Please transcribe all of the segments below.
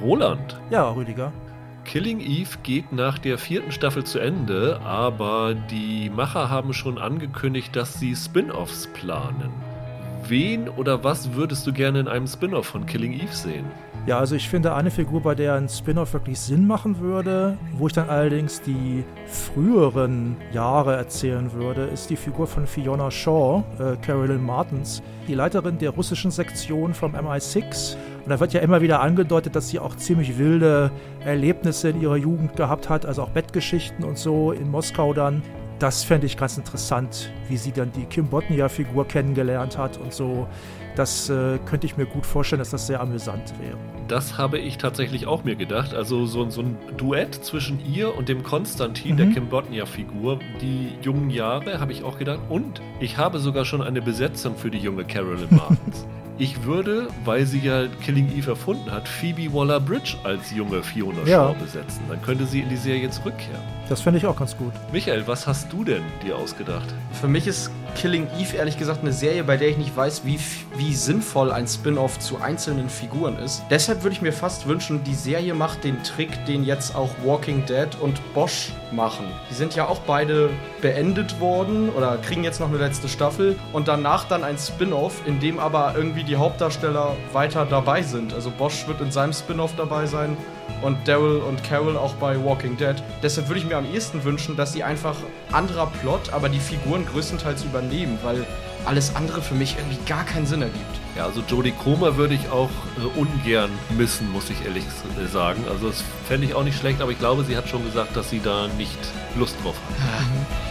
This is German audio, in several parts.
Roland. Ja, Rüdiger. Killing Eve geht nach der vierten Staffel zu Ende, aber die Macher haben schon angekündigt, dass sie Spin-offs planen. Wen oder was würdest du gerne in einem Spin-off von Killing Eve sehen? Ja, also ich finde eine Figur, bei der ein Spin-off wirklich Sinn machen würde, wo ich dann allerdings die früheren Jahre erzählen würde, ist die Figur von Fiona Shaw, äh, Carolyn Martens, die Leiterin der russischen Sektion vom MI6. Und da wird ja immer wieder angedeutet, dass sie auch ziemlich wilde Erlebnisse in ihrer Jugend gehabt hat, also auch Bettgeschichten und so in Moskau dann. Das fände ich ganz interessant, wie sie dann die Kim Botnia-Figur kennengelernt hat und so. Das äh, könnte ich mir gut vorstellen, dass das sehr amüsant wäre. Das habe ich tatsächlich auch mir gedacht. Also so, so ein Duett zwischen ihr und dem Konstantin, mhm. der Kim Botnia-Figur, die jungen Jahre, habe ich auch gedacht. Und ich habe sogar schon eine Besetzung für die junge Carolyn Martins. Ich würde, weil sie ja Killing Eve erfunden hat, Phoebe Waller-Bridge als junge Fiona ja. Shaw besetzen. Dann könnte sie in die Serie zurückkehren. Das fände ich auch ganz gut. Michael, was hast du denn dir ausgedacht? Für mich ist Killing Eve ehrlich gesagt eine Serie, bei der ich nicht weiß, wie, wie sinnvoll ein Spin-off zu einzelnen Figuren ist. Deshalb würde ich mir fast wünschen, die Serie macht den Trick, den jetzt auch Walking Dead und Bosch machen. Die sind ja auch beide beendet worden oder kriegen jetzt noch eine letzte Staffel und danach dann ein Spin-off, in dem aber irgendwie die Hauptdarsteller weiter dabei sind. Also Bosch wird in seinem Spin-off dabei sein und Daryl und Carol auch bei Walking Dead. Deshalb würde ich mir am ehesten wünschen, dass sie einfach anderer Plot, aber die Figuren größtenteils übernehmen, weil alles andere für mich irgendwie gar keinen Sinn ergibt. Ja, also Jodie Comer würde ich auch äh, ungern missen, muss ich ehrlich äh, sagen. Also das fände ich auch nicht schlecht, aber ich glaube, sie hat schon gesagt, dass sie da nicht Lust drauf hat.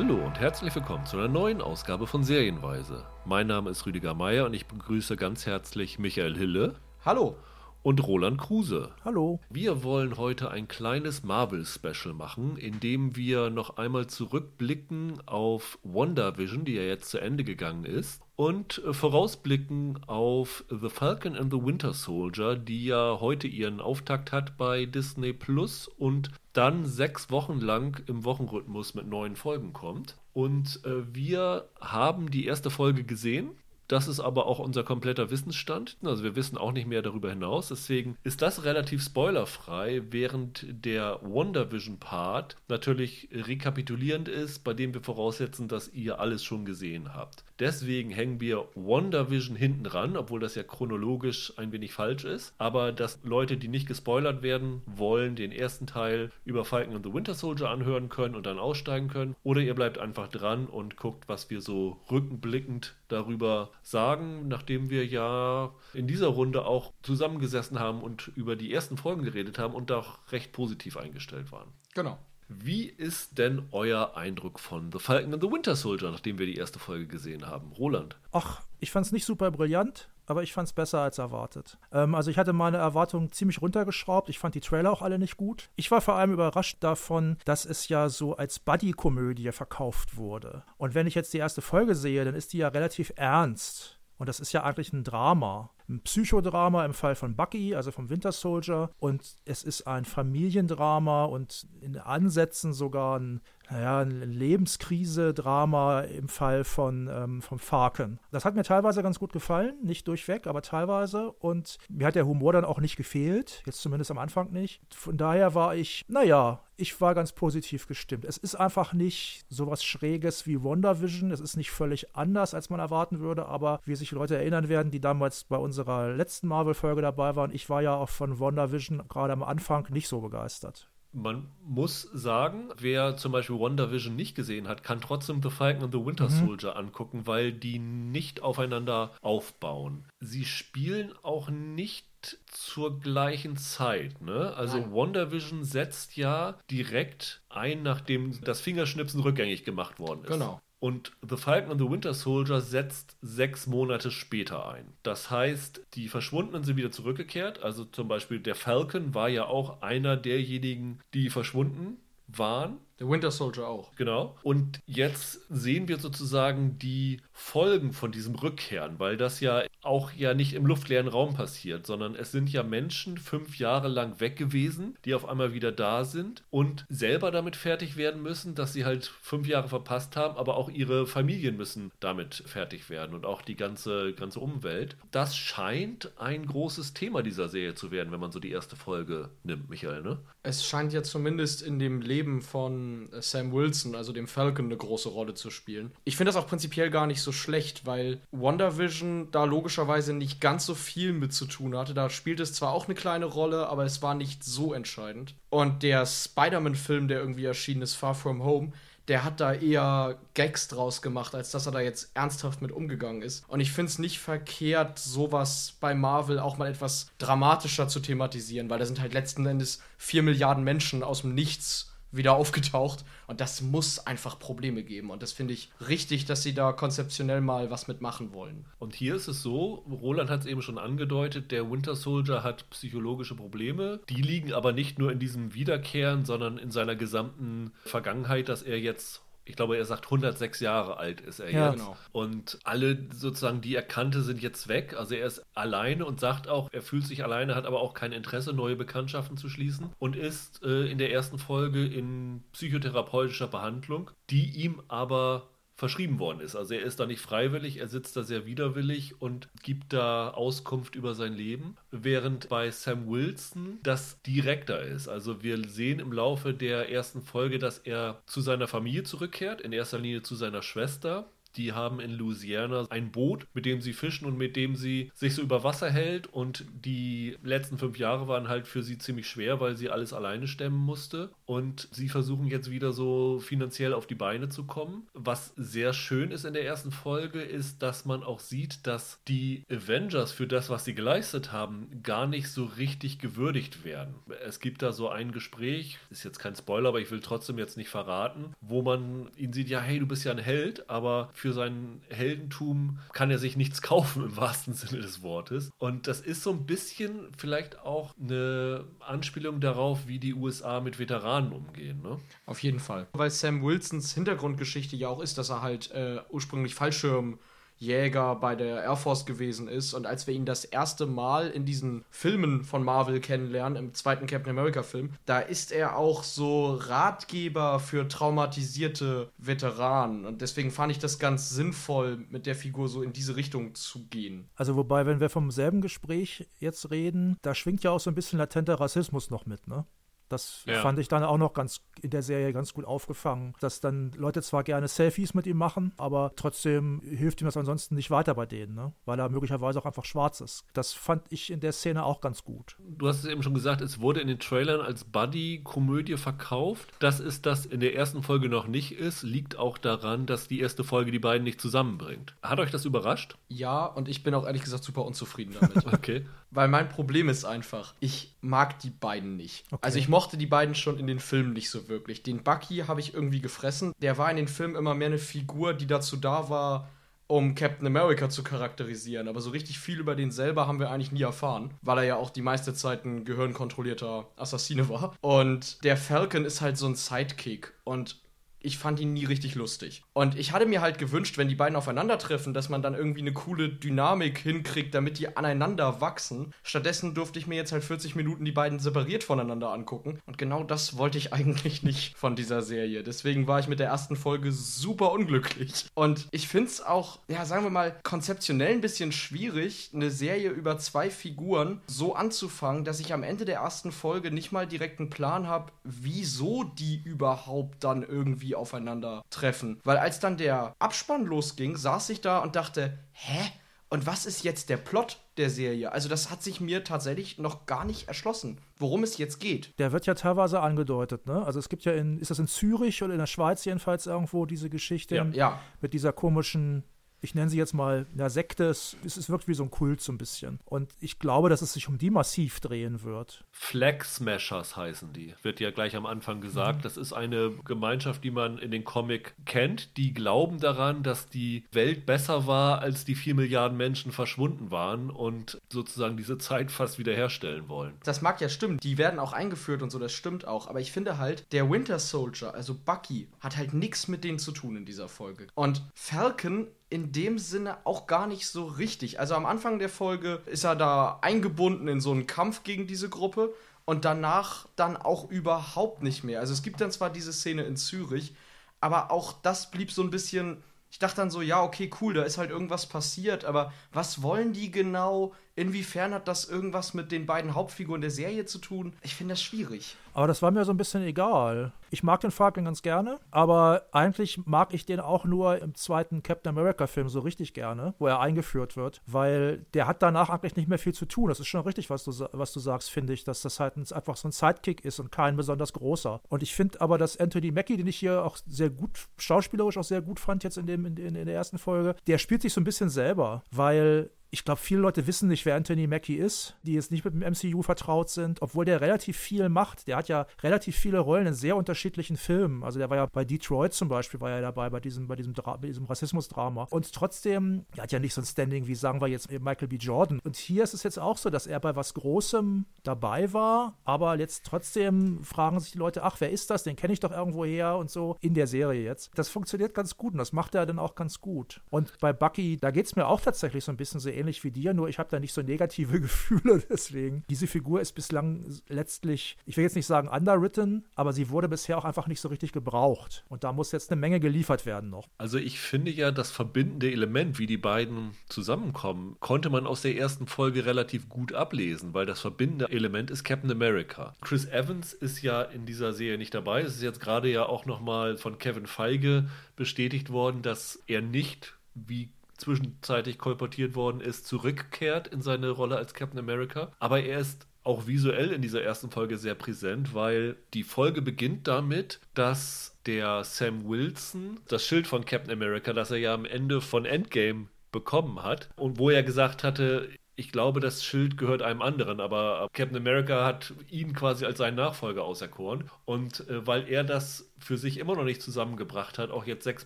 Hallo und herzlich willkommen zu einer neuen Ausgabe von Serienweise. Mein Name ist Rüdiger Meier und ich begrüße ganz herzlich Michael Hille. Hallo und Roland Kruse. Hallo. Wir wollen heute ein kleines Marvel-Special machen, in dem wir noch einmal zurückblicken auf WandaVision, die ja jetzt zu Ende gegangen ist, und äh, vorausblicken auf The Falcon and the Winter Soldier, die ja heute ihren Auftakt hat bei Disney Plus und dann sechs Wochen lang im Wochenrhythmus mit neuen Folgen kommt. Und äh, wir haben die erste Folge gesehen das ist aber auch unser kompletter Wissensstand. Also wir wissen auch nicht mehr darüber hinaus. Deswegen ist das relativ spoilerfrei, während der WandaVision-Part natürlich rekapitulierend ist, bei dem wir voraussetzen, dass ihr alles schon gesehen habt. Deswegen hängen wir WandaVision hinten dran, obwohl das ja chronologisch ein wenig falsch ist. Aber dass Leute, die nicht gespoilert werden wollen, den ersten Teil über Falcon and the Winter Soldier anhören können und dann aussteigen können. Oder ihr bleibt einfach dran und guckt, was wir so rückenblickend darüber sagen, nachdem wir ja in dieser Runde auch zusammengesessen haben und über die ersten Folgen geredet haben und auch recht positiv eingestellt waren. Genau. Wie ist denn euer Eindruck von The Falcon and the Winter Soldier, nachdem wir die erste Folge gesehen haben? Roland? Ach, ich fand es nicht super brillant, aber ich fand es besser als erwartet. Ähm, also ich hatte meine Erwartungen ziemlich runtergeschraubt. Ich fand die Trailer auch alle nicht gut. Ich war vor allem überrascht davon, dass es ja so als Buddy-Komödie verkauft wurde. Und wenn ich jetzt die erste Folge sehe, dann ist die ja relativ ernst. Und das ist ja eigentlich ein Drama ein Psychodrama im Fall von Bucky, also vom Winter Soldier. Und es ist ein Familiendrama und in Ansätzen sogar ein naja, eine Lebenskrise-Drama im Fall von ähm, vom Falcon. Das hat mir teilweise ganz gut gefallen, nicht durchweg, aber teilweise. Und mir hat der Humor dann auch nicht gefehlt, jetzt zumindest am Anfang nicht. Von daher war ich, naja, ich war ganz positiv gestimmt. Es ist einfach nicht so was Schräges wie WandaVision. Es ist nicht völlig anders, als man erwarten würde, aber wie sich Leute erinnern werden, die damals bei unserer letzten Marvel-Folge dabei waren, ich war ja auch von WandaVision gerade am Anfang nicht so begeistert. Man muss sagen, wer zum Beispiel WandaVision nicht gesehen hat, kann trotzdem The Falcon and the Winter mhm. Soldier angucken, weil die nicht aufeinander aufbauen. Sie spielen auch nicht zur gleichen Zeit. Ne? Also Nein. WandaVision setzt ja direkt ein, nachdem das Fingerschnipsen rückgängig gemacht worden ist. Genau. Und The Falcon and the Winter Soldier setzt sechs Monate später ein. Das heißt, die Verschwundenen sind wieder zurückgekehrt. Also zum Beispiel der Falcon war ja auch einer derjenigen, die verschwunden waren. Der Winter Soldier auch. Genau. Und jetzt sehen wir sozusagen die Folgen von diesem Rückkehren, weil das ja auch ja nicht im luftleeren Raum passiert, sondern es sind ja Menschen fünf Jahre lang weg gewesen, die auf einmal wieder da sind und selber damit fertig werden müssen, dass sie halt fünf Jahre verpasst haben, aber auch ihre Familien müssen damit fertig werden und auch die ganze, ganze Umwelt. Das scheint ein großes Thema dieser Serie zu werden, wenn man so die erste Folge nimmt, Michael, ne? Es scheint ja zumindest in dem Leben von Sam Wilson, also dem Falcon, eine große Rolle zu spielen. Ich finde das auch prinzipiell gar nicht so schlecht, weil WandaVision da logischerweise nicht ganz so viel mit zu tun hatte. Da spielt es zwar auch eine kleine Rolle, aber es war nicht so entscheidend. Und der Spider-Man-Film, der irgendwie erschienen ist, Far From Home, der hat da eher Gags draus gemacht, als dass er da jetzt ernsthaft mit umgegangen ist. Und ich finde es nicht verkehrt, sowas bei Marvel auch mal etwas dramatischer zu thematisieren, weil da sind halt letzten Endes vier Milliarden Menschen aus dem Nichts wieder aufgetaucht. Und das muss einfach Probleme geben. Und das finde ich richtig, dass sie da konzeptionell mal was mitmachen wollen. Und hier ist es so, Roland hat es eben schon angedeutet, der Winter Soldier hat psychologische Probleme, die liegen aber nicht nur in diesem Wiederkehren, sondern in seiner gesamten Vergangenheit, dass er jetzt ich glaube, er sagt 106 Jahre alt ist er ja, jetzt. Genau. Und alle sozusagen, die er kannte, sind jetzt weg. Also er ist alleine und sagt auch, er fühlt sich alleine, hat aber auch kein Interesse, neue Bekanntschaften zu schließen und ist äh, in der ersten Folge in psychotherapeutischer Behandlung, die ihm aber verschrieben worden ist. Also er ist da nicht freiwillig, er sitzt da sehr widerwillig und gibt da Auskunft über sein Leben, während bei Sam Wilson das direkter ist. Also wir sehen im Laufe der ersten Folge, dass er zu seiner Familie zurückkehrt, in erster Linie zu seiner Schwester, die haben in Louisiana ein Boot, mit dem sie fischen und mit dem sie sich so über Wasser hält. Und die letzten fünf Jahre waren halt für sie ziemlich schwer, weil sie alles alleine stemmen musste. Und sie versuchen jetzt wieder so finanziell auf die Beine zu kommen. Was sehr schön ist in der ersten Folge, ist, dass man auch sieht, dass die Avengers für das, was sie geleistet haben, gar nicht so richtig gewürdigt werden. Es gibt da so ein Gespräch, ist jetzt kein Spoiler, aber ich will trotzdem jetzt nicht verraten, wo man ihn sieht, ja, hey, du bist ja ein Held, aber für sein Heldentum kann er sich nichts kaufen im wahrsten Sinne des Wortes. Und das ist so ein bisschen vielleicht auch eine Anspielung darauf, wie die USA mit Veteranen umgehen. Ne? Auf jeden Fall. Weil Sam Wilsons Hintergrundgeschichte ja auch ist, dass er halt äh, ursprünglich Fallschirm Jäger bei der Air Force gewesen ist. Und als wir ihn das erste Mal in diesen Filmen von Marvel kennenlernen, im zweiten Captain America-Film, da ist er auch so Ratgeber für traumatisierte Veteranen. Und deswegen fand ich das ganz sinnvoll, mit der Figur so in diese Richtung zu gehen. Also, wobei, wenn wir vom selben Gespräch jetzt reden, da schwingt ja auch so ein bisschen latenter Rassismus noch mit, ne? Das ja. fand ich dann auch noch ganz in der Serie ganz gut aufgefangen, dass dann Leute zwar gerne Selfies mit ihm machen, aber trotzdem hilft ihm das ansonsten nicht weiter bei denen, ne? weil er möglicherweise auch einfach schwarz ist. Das fand ich in der Szene auch ganz gut. Du hast es eben schon gesagt, es wurde in den Trailern als Buddy-Komödie verkauft. Dass es das in der ersten Folge noch nicht ist, liegt auch daran, dass die erste Folge die beiden nicht zusammenbringt. Hat euch das überrascht? Ja, und ich bin auch ehrlich gesagt super unzufrieden damit. okay. Weil mein Problem ist einfach, ich mag die beiden nicht. Okay. Also ich mochte die beiden schon in den Filmen nicht so wirklich. Den Bucky habe ich irgendwie gefressen. Der war in den Filmen immer mehr eine Figur, die dazu da war, um Captain America zu charakterisieren. Aber so richtig viel über den selber haben wir eigentlich nie erfahren, weil er ja auch die meiste Zeit ein gehirnkontrollierter Assassine war. Und der Falcon ist halt so ein Sidekick. Und ich fand ihn nie richtig lustig. Und ich hatte mir halt gewünscht, wenn die beiden aufeinandertreffen, dass man dann irgendwie eine coole Dynamik hinkriegt, damit die aneinander wachsen. Stattdessen durfte ich mir jetzt halt 40 Minuten die beiden separiert voneinander angucken. Und genau das wollte ich eigentlich nicht von dieser Serie. Deswegen war ich mit der ersten Folge super unglücklich. Und ich finde es auch, ja, sagen wir mal, konzeptionell ein bisschen schwierig, eine Serie über zwei Figuren so anzufangen, dass ich am Ende der ersten Folge nicht mal direkt einen Plan habe, wieso die überhaupt dann irgendwie irgendwie aufeinandertreffen. Weil als dann der Abspann losging, saß ich da und dachte, hä? Und was ist jetzt der Plot der Serie? Also das hat sich mir tatsächlich noch gar nicht erschlossen, worum es jetzt geht. Der wird ja teilweise angedeutet, ne? Also es gibt ja in, ist das in Zürich oder in der Schweiz jedenfalls irgendwo diese Geschichte ja. ja. mit dieser komischen ich nenne sie jetzt mal, eine Sekte. Es, es wirkt wie so ein Kult so ein bisschen. Und ich glaube, dass es sich um die massiv drehen wird. Flag Smashers heißen die. Wird ja gleich am Anfang gesagt. Mhm. Das ist eine Gemeinschaft, die man in den Comic kennt. Die glauben daran, dass die Welt besser war, als die vier Milliarden Menschen verschwunden waren und sozusagen diese Zeit fast wiederherstellen wollen. Das mag ja stimmen. Die werden auch eingeführt und so, das stimmt auch. Aber ich finde halt, der Winter Soldier, also Bucky, hat halt nichts mit denen zu tun in dieser Folge. Und Falcon in dem Sinne auch gar nicht so richtig. Also am Anfang der Folge ist er da eingebunden in so einen Kampf gegen diese Gruppe und danach dann auch überhaupt nicht mehr. Also es gibt dann zwar diese Szene in Zürich, aber auch das blieb so ein bisschen. Ich dachte dann so, ja, okay, cool, da ist halt irgendwas passiert, aber was wollen die genau? Inwiefern hat das irgendwas mit den beiden Hauptfiguren der Serie zu tun? Ich finde das schwierig. Aber das war mir so ein bisschen egal. Ich mag den Falcon ganz gerne, aber eigentlich mag ich den auch nur im zweiten Captain America-Film so richtig gerne, wo er eingeführt wird, weil der hat danach eigentlich nicht mehr viel zu tun. Das ist schon richtig, was du, was du sagst, finde ich, dass das halt einfach so ein Sidekick ist und kein besonders großer. Und ich finde aber, dass Anthony Mackie, den ich hier auch sehr gut, schauspielerisch auch sehr gut fand jetzt in, dem, in, in der ersten Folge, der spielt sich so ein bisschen selber, weil ich glaube, viele Leute wissen nicht, wer Anthony Mackie ist, die jetzt nicht mit dem MCU vertraut sind, obwohl der relativ viel macht. Der hat ja relativ viele Rollen in sehr unterschiedlichen Filmen. Also der war ja bei Detroit zum Beispiel, war ja dabei bei diesem, bei diesem, diesem Rassismusdrama. Und trotzdem, er hat ja nicht so ein Standing wie, sagen wir jetzt, Michael B. Jordan. Und hier ist es jetzt auch so, dass er bei was Großem dabei war, aber jetzt trotzdem fragen sich die Leute, ach, wer ist das? Den kenne ich doch irgendwo her und so in der Serie jetzt. Das funktioniert ganz gut und das macht er dann auch ganz gut. Und bei Bucky, da geht es mir auch tatsächlich so ein bisschen so ähnlich wie dir, nur ich habe da nicht so negative Gefühle deswegen. Diese Figur ist bislang letztlich, ich will jetzt nicht sagen underwritten, aber sie wurde bisher auch einfach nicht so richtig gebraucht. Und da muss jetzt eine Menge geliefert werden noch. Also ich finde ja, das verbindende Element, wie die beiden zusammenkommen, konnte man aus der ersten Folge relativ gut ablesen, weil das verbindende Element ist Captain America. Chris Evans ist ja in dieser Serie nicht dabei. Es ist jetzt gerade ja auch nochmal von Kevin Feige bestätigt worden, dass er nicht wie zwischenzeitlich kolportiert worden ist, zurückkehrt in seine Rolle als Captain America. Aber er ist auch visuell in dieser ersten Folge sehr präsent, weil die Folge beginnt damit, dass der Sam Wilson das Schild von Captain America, das er ja am Ende von Endgame bekommen hat und wo er gesagt hatte, ich glaube, das Schild gehört einem anderen, aber Captain America hat ihn quasi als seinen Nachfolger auserkoren. Und äh, weil er das für sich immer noch nicht zusammengebracht hat, auch jetzt sechs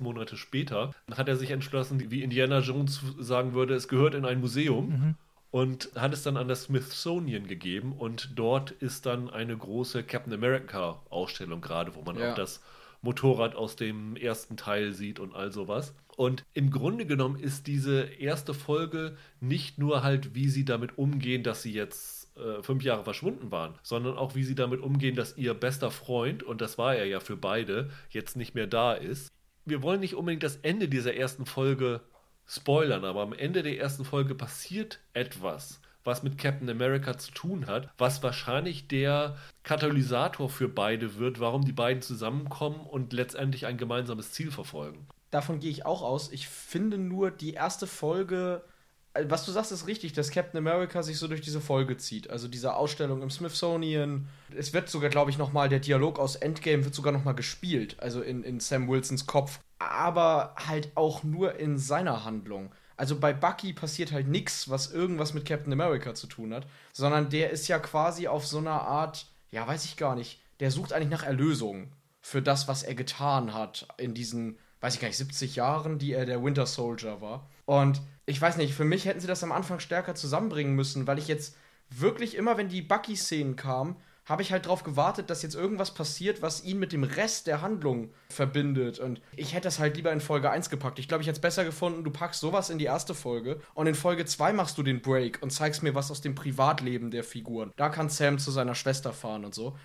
Monate später, hat er sich entschlossen, wie Indiana Jones sagen würde, es gehört in ein Museum. Mhm. Und hat es dann an das Smithsonian gegeben und dort ist dann eine große Captain America Ausstellung gerade, wo man ja. auch das Motorrad aus dem ersten Teil sieht und all sowas. Und im Grunde genommen ist diese erste Folge nicht nur halt, wie sie damit umgehen, dass sie jetzt äh, fünf Jahre verschwunden waren, sondern auch, wie sie damit umgehen, dass ihr bester Freund, und das war er ja für beide, jetzt nicht mehr da ist. Wir wollen nicht unbedingt das Ende dieser ersten Folge spoilern, aber am Ende der ersten Folge passiert etwas, was mit Captain America zu tun hat, was wahrscheinlich der Katalysator für beide wird, warum die beiden zusammenkommen und letztendlich ein gemeinsames Ziel verfolgen. Davon gehe ich auch aus. Ich finde nur die erste Folge äh, was du sagst, ist richtig, dass Captain America sich so durch diese Folge zieht. Also diese Ausstellung im Smithsonian. Es wird sogar, glaube ich, nochmal, der Dialog aus Endgame wird sogar nochmal gespielt. Also in, in Sam Wilsons Kopf. Aber halt auch nur in seiner Handlung. Also bei Bucky passiert halt nichts, was irgendwas mit Captain America zu tun hat, sondern der ist ja quasi auf so einer Art, ja, weiß ich gar nicht, der sucht eigentlich nach Erlösung für das, was er getan hat in diesen, weiß ich gar nicht, 70 Jahren, die er der Winter Soldier war. Und ich weiß nicht, für mich hätten sie das am Anfang stärker zusammenbringen müssen, weil ich jetzt wirklich immer, wenn die Bucky-Szenen kamen, habe ich halt darauf gewartet, dass jetzt irgendwas passiert, was ihn mit dem Rest der Handlung verbindet. Und ich hätte das halt lieber in Folge 1 gepackt. Ich glaube, ich hätte es besser gefunden, du packst sowas in die erste Folge und in Folge 2 machst du den Break und zeigst mir was aus dem Privatleben der Figuren. Da kann Sam zu seiner Schwester fahren und so.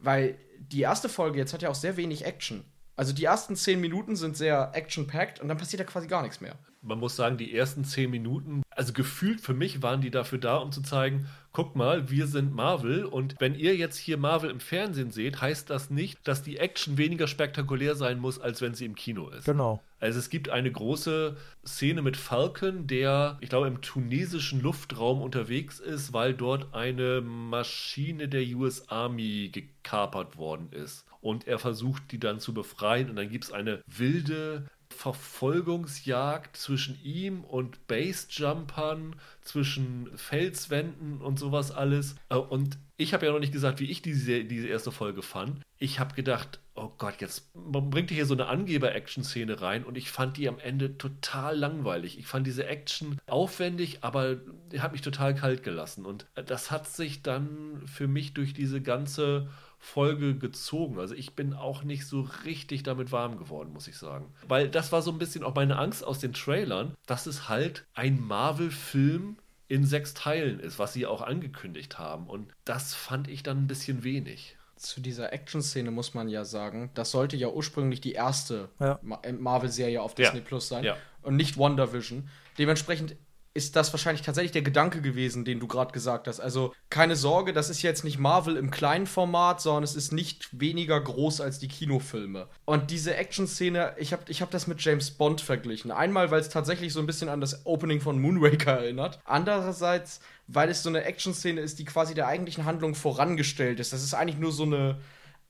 Weil die erste Folge jetzt hat ja auch sehr wenig Action. Also die ersten 10 Minuten sind sehr action-packed und dann passiert ja quasi gar nichts mehr man muss sagen, die ersten zehn Minuten, also gefühlt für mich waren die dafür da, um zu zeigen, guck mal, wir sind Marvel und wenn ihr jetzt hier Marvel im Fernsehen seht, heißt das nicht, dass die Action weniger spektakulär sein muss, als wenn sie im Kino ist. Genau. Also es gibt eine große Szene mit Falcon, der, ich glaube, im tunesischen Luftraum unterwegs ist, weil dort eine Maschine der US Army gekapert worden ist. Und er versucht, die dann zu befreien. Und dann gibt es eine wilde Verfolgungsjagd zwischen ihm und Basejumpern, zwischen Felswänden und sowas alles. Äh, und ich habe ja noch nicht gesagt, wie ich diese, diese erste Folge fand. Ich habe gedacht, oh Gott, jetzt bringt ihr hier so eine Angeber-Action-Szene rein und ich fand die am Ende total langweilig. Ich fand diese Action aufwendig, aber die hat mich total kalt gelassen. Und das hat sich dann für mich durch diese ganze Folge gezogen. Also ich bin auch nicht so richtig damit warm geworden, muss ich sagen. Weil das war so ein bisschen auch meine Angst aus den Trailern, dass es halt ein Marvel-Film in sechs Teilen ist, was sie auch angekündigt haben. Und das fand ich dann ein bisschen wenig. Zu dieser Action-Szene muss man ja sagen, das sollte ja ursprünglich die erste ja. Marvel-Serie auf Disney ja. Plus sein ja. und nicht WandaVision. Dementsprechend ist das wahrscheinlich tatsächlich der Gedanke gewesen, den du gerade gesagt hast. Also keine Sorge, das ist jetzt nicht Marvel im kleinen Format, sondern es ist nicht weniger groß als die Kinofilme. Und diese Action-Szene, ich habe ich hab das mit James Bond verglichen. Einmal, weil es tatsächlich so ein bisschen an das Opening von Moonraker erinnert. Andererseits, weil es so eine Action-Szene ist, die quasi der eigentlichen Handlung vorangestellt ist. Das ist eigentlich nur so eine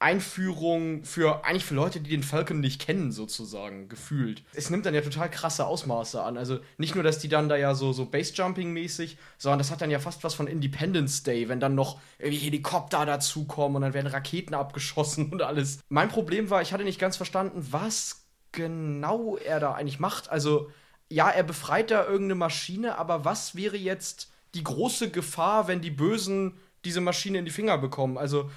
Einführung für eigentlich für Leute, die den Falcon nicht kennen, sozusagen, gefühlt. Es nimmt dann ja total krasse Ausmaße an. Also nicht nur, dass die dann da ja so, so Base-Jumping-mäßig, sondern das hat dann ja fast was von Independence Day, wenn dann noch irgendwie Helikopter dazukommen und dann werden Raketen abgeschossen und alles. Mein Problem war, ich hatte nicht ganz verstanden, was genau er da eigentlich macht. Also, ja, er befreit da irgendeine Maschine, aber was wäre jetzt die große Gefahr, wenn die Bösen diese Maschine in die Finger bekommen? Also,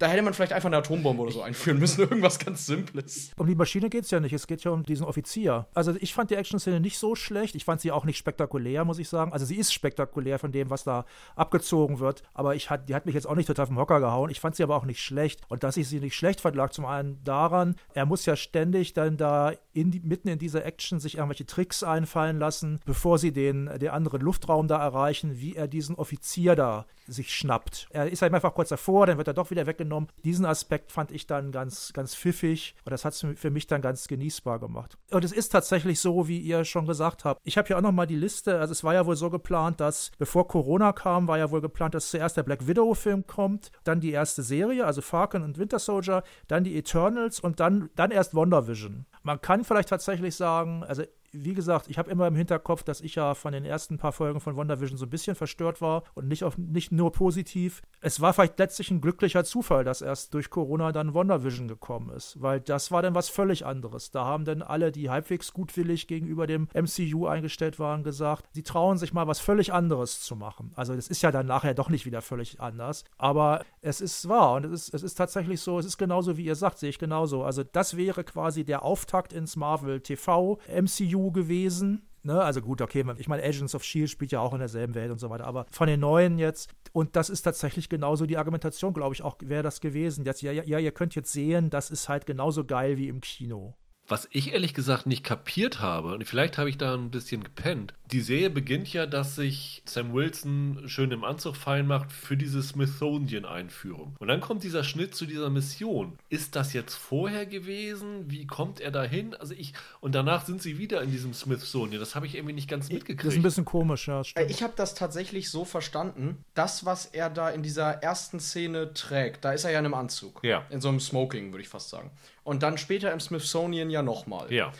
da hätte man vielleicht einfach eine Atombombe oder so einführen müssen. Irgendwas ganz Simples. Um die Maschine geht es ja nicht. Es geht ja um diesen Offizier. Also ich fand die Action-Szene nicht so schlecht. Ich fand sie auch nicht spektakulär, muss ich sagen. Also sie ist spektakulär von dem, was da abgezogen wird. Aber ich hat, die hat mich jetzt auch nicht total vom Hocker gehauen. Ich fand sie aber auch nicht schlecht. Und dass ich sie nicht schlecht fand, lag zum einen daran, er muss ja ständig dann da in die, mitten in dieser Action sich irgendwelche Tricks einfallen lassen, bevor sie den, den anderen Luftraum da erreichen, wie er diesen Offizier da sich schnappt. Er ist halt einfach kurz davor, dann wird er doch wieder weggenommen. Diesen Aspekt fand ich dann ganz, ganz pfiffig und das hat es für mich dann ganz genießbar gemacht. Und es ist tatsächlich so, wie ihr schon gesagt habt. Ich habe hier auch nochmal die Liste, also es war ja wohl so geplant, dass bevor Corona kam, war ja wohl geplant, dass zuerst der Black Widow-Film kommt, dann die erste Serie, also Falcon und Winter Soldier, dann die Eternals und dann, dann erst WandaVision. Man kann vielleicht tatsächlich sagen, also wie gesagt, ich habe immer im Hinterkopf, dass ich ja von den ersten paar Folgen von WandaVision so ein bisschen verstört war und nicht, auf, nicht nur positiv. Es war vielleicht letztlich ein glücklicher Zufall, dass erst durch Corona dann WandaVision gekommen ist, weil das war dann was völlig anderes. Da haben dann alle, die halbwegs gutwillig gegenüber dem MCU eingestellt waren, gesagt, sie trauen sich mal was völlig anderes zu machen. Also das ist ja dann nachher doch nicht wieder völlig anders, aber es ist wahr und es ist, es ist tatsächlich so, es ist genauso, wie ihr sagt, sehe ich genauso. Also das wäre quasi der Auftakt ins Marvel TV MCU gewesen. Ne? Also gut, okay, ich meine, Agents of Shield spielt ja auch in derselben Welt und so weiter, aber von den neuen jetzt, und das ist tatsächlich genauso die Argumentation, glaube ich, auch wäre das gewesen. Jetzt, ja, ja, ihr könnt jetzt sehen, das ist halt genauso geil wie im Kino. Was ich ehrlich gesagt nicht kapiert habe, und vielleicht habe ich da ein bisschen gepennt, die Serie beginnt ja, dass sich Sam Wilson schön im Anzug fein macht für diese Smithsonian-Einführung. Und dann kommt dieser Schnitt zu dieser Mission. Ist das jetzt vorher gewesen? Wie kommt er dahin? Also ich, und danach sind sie wieder in diesem Smithsonian. Das habe ich irgendwie nicht ganz mitgekriegt. Das ist ein bisschen komisch, ja. Stimmt. Ich habe das tatsächlich so verstanden, das, was er da in dieser ersten Szene trägt, da ist er ja in einem Anzug. Ja. In so einem Smoking, würde ich fast sagen. Und dann später im Smithsonian ja nochmal. Ja.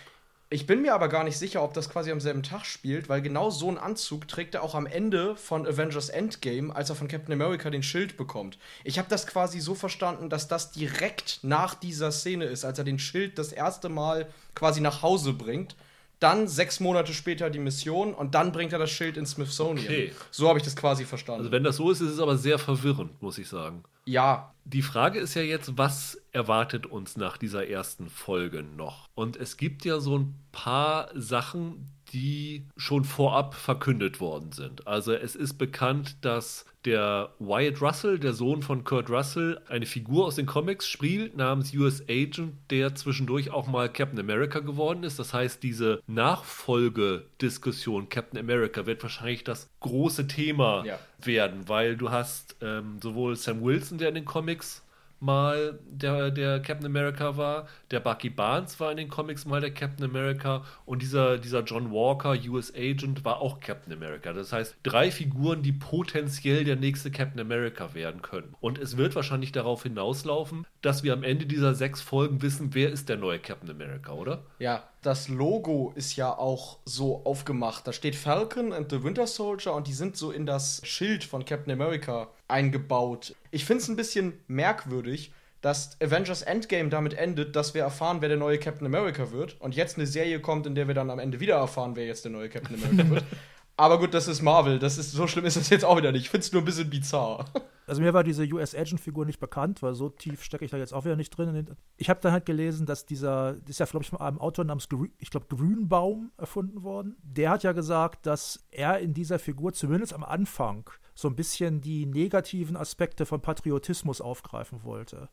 Ich bin mir aber gar nicht sicher, ob das quasi am selben Tag spielt, weil genau so einen Anzug trägt er auch am Ende von Avengers Endgame, als er von Captain America den Schild bekommt. Ich habe das quasi so verstanden, dass das direkt nach dieser Szene ist, als er den Schild das erste Mal quasi nach Hause bringt. Dann sechs Monate später die Mission und dann bringt er das Schild ins Smithsonian. Okay. So habe ich das quasi verstanden. Also wenn das so ist, ist es aber sehr verwirrend, muss ich sagen. Ja. Die Frage ist ja jetzt, was erwartet uns nach dieser ersten Folge noch? Und es gibt ja so ein paar Sachen, die schon vorab verkündet worden sind. Also es ist bekannt, dass der Wyatt Russell, der Sohn von Kurt Russell, eine Figur aus den Comics spielt namens US Agent, der zwischendurch auch mal Captain America geworden ist. Das heißt, diese Nachfolgediskussion Captain America wird wahrscheinlich das große Thema ja. werden, weil du hast ähm, sowohl Sam Wilson, der in den Comics mal der, der Captain America war, der Bucky Barnes war in den Comics mal der Captain America und dieser, dieser John Walker, US Agent, war auch Captain America. Das heißt, drei Figuren, die potenziell der nächste Captain America werden können. Und es wird wahrscheinlich darauf hinauslaufen, dass wir am Ende dieser sechs Folgen wissen, wer ist der neue Captain America, oder? Ja, Das Logo ist ja auch so aufgemacht. Da steht Falcon and the Winter Soldier und die sind so in das Schild von Captain America eingebaut. Ich finde es ein bisschen merkwürdig, dass Avengers Endgame damit endet, dass wir erfahren, wer der neue Captain America wird. Und jetzt eine Serie kommt, in der wir dann am Ende wieder erfahren, wer jetzt der neue Captain America wird. Aber gut, das ist Marvel. Das ist, so schlimm ist das jetzt auch wieder nicht. Ich finde es nur ein bisschen bizarr. Also mir war diese US-Agent-Figur nicht bekannt, weil so tief stecke ich da jetzt auch wieder nicht drin. Ich habe dann halt gelesen, dass dieser, das ist ja, glaube ich, von einem Autor namens, Grün, ich glaube, Grünbaum erfunden worden. Der hat ja gesagt, dass er in dieser Figur zumindest am Anfang so ein bisschen die negativen Aspekte von Patriotismus aufgreifen wollte.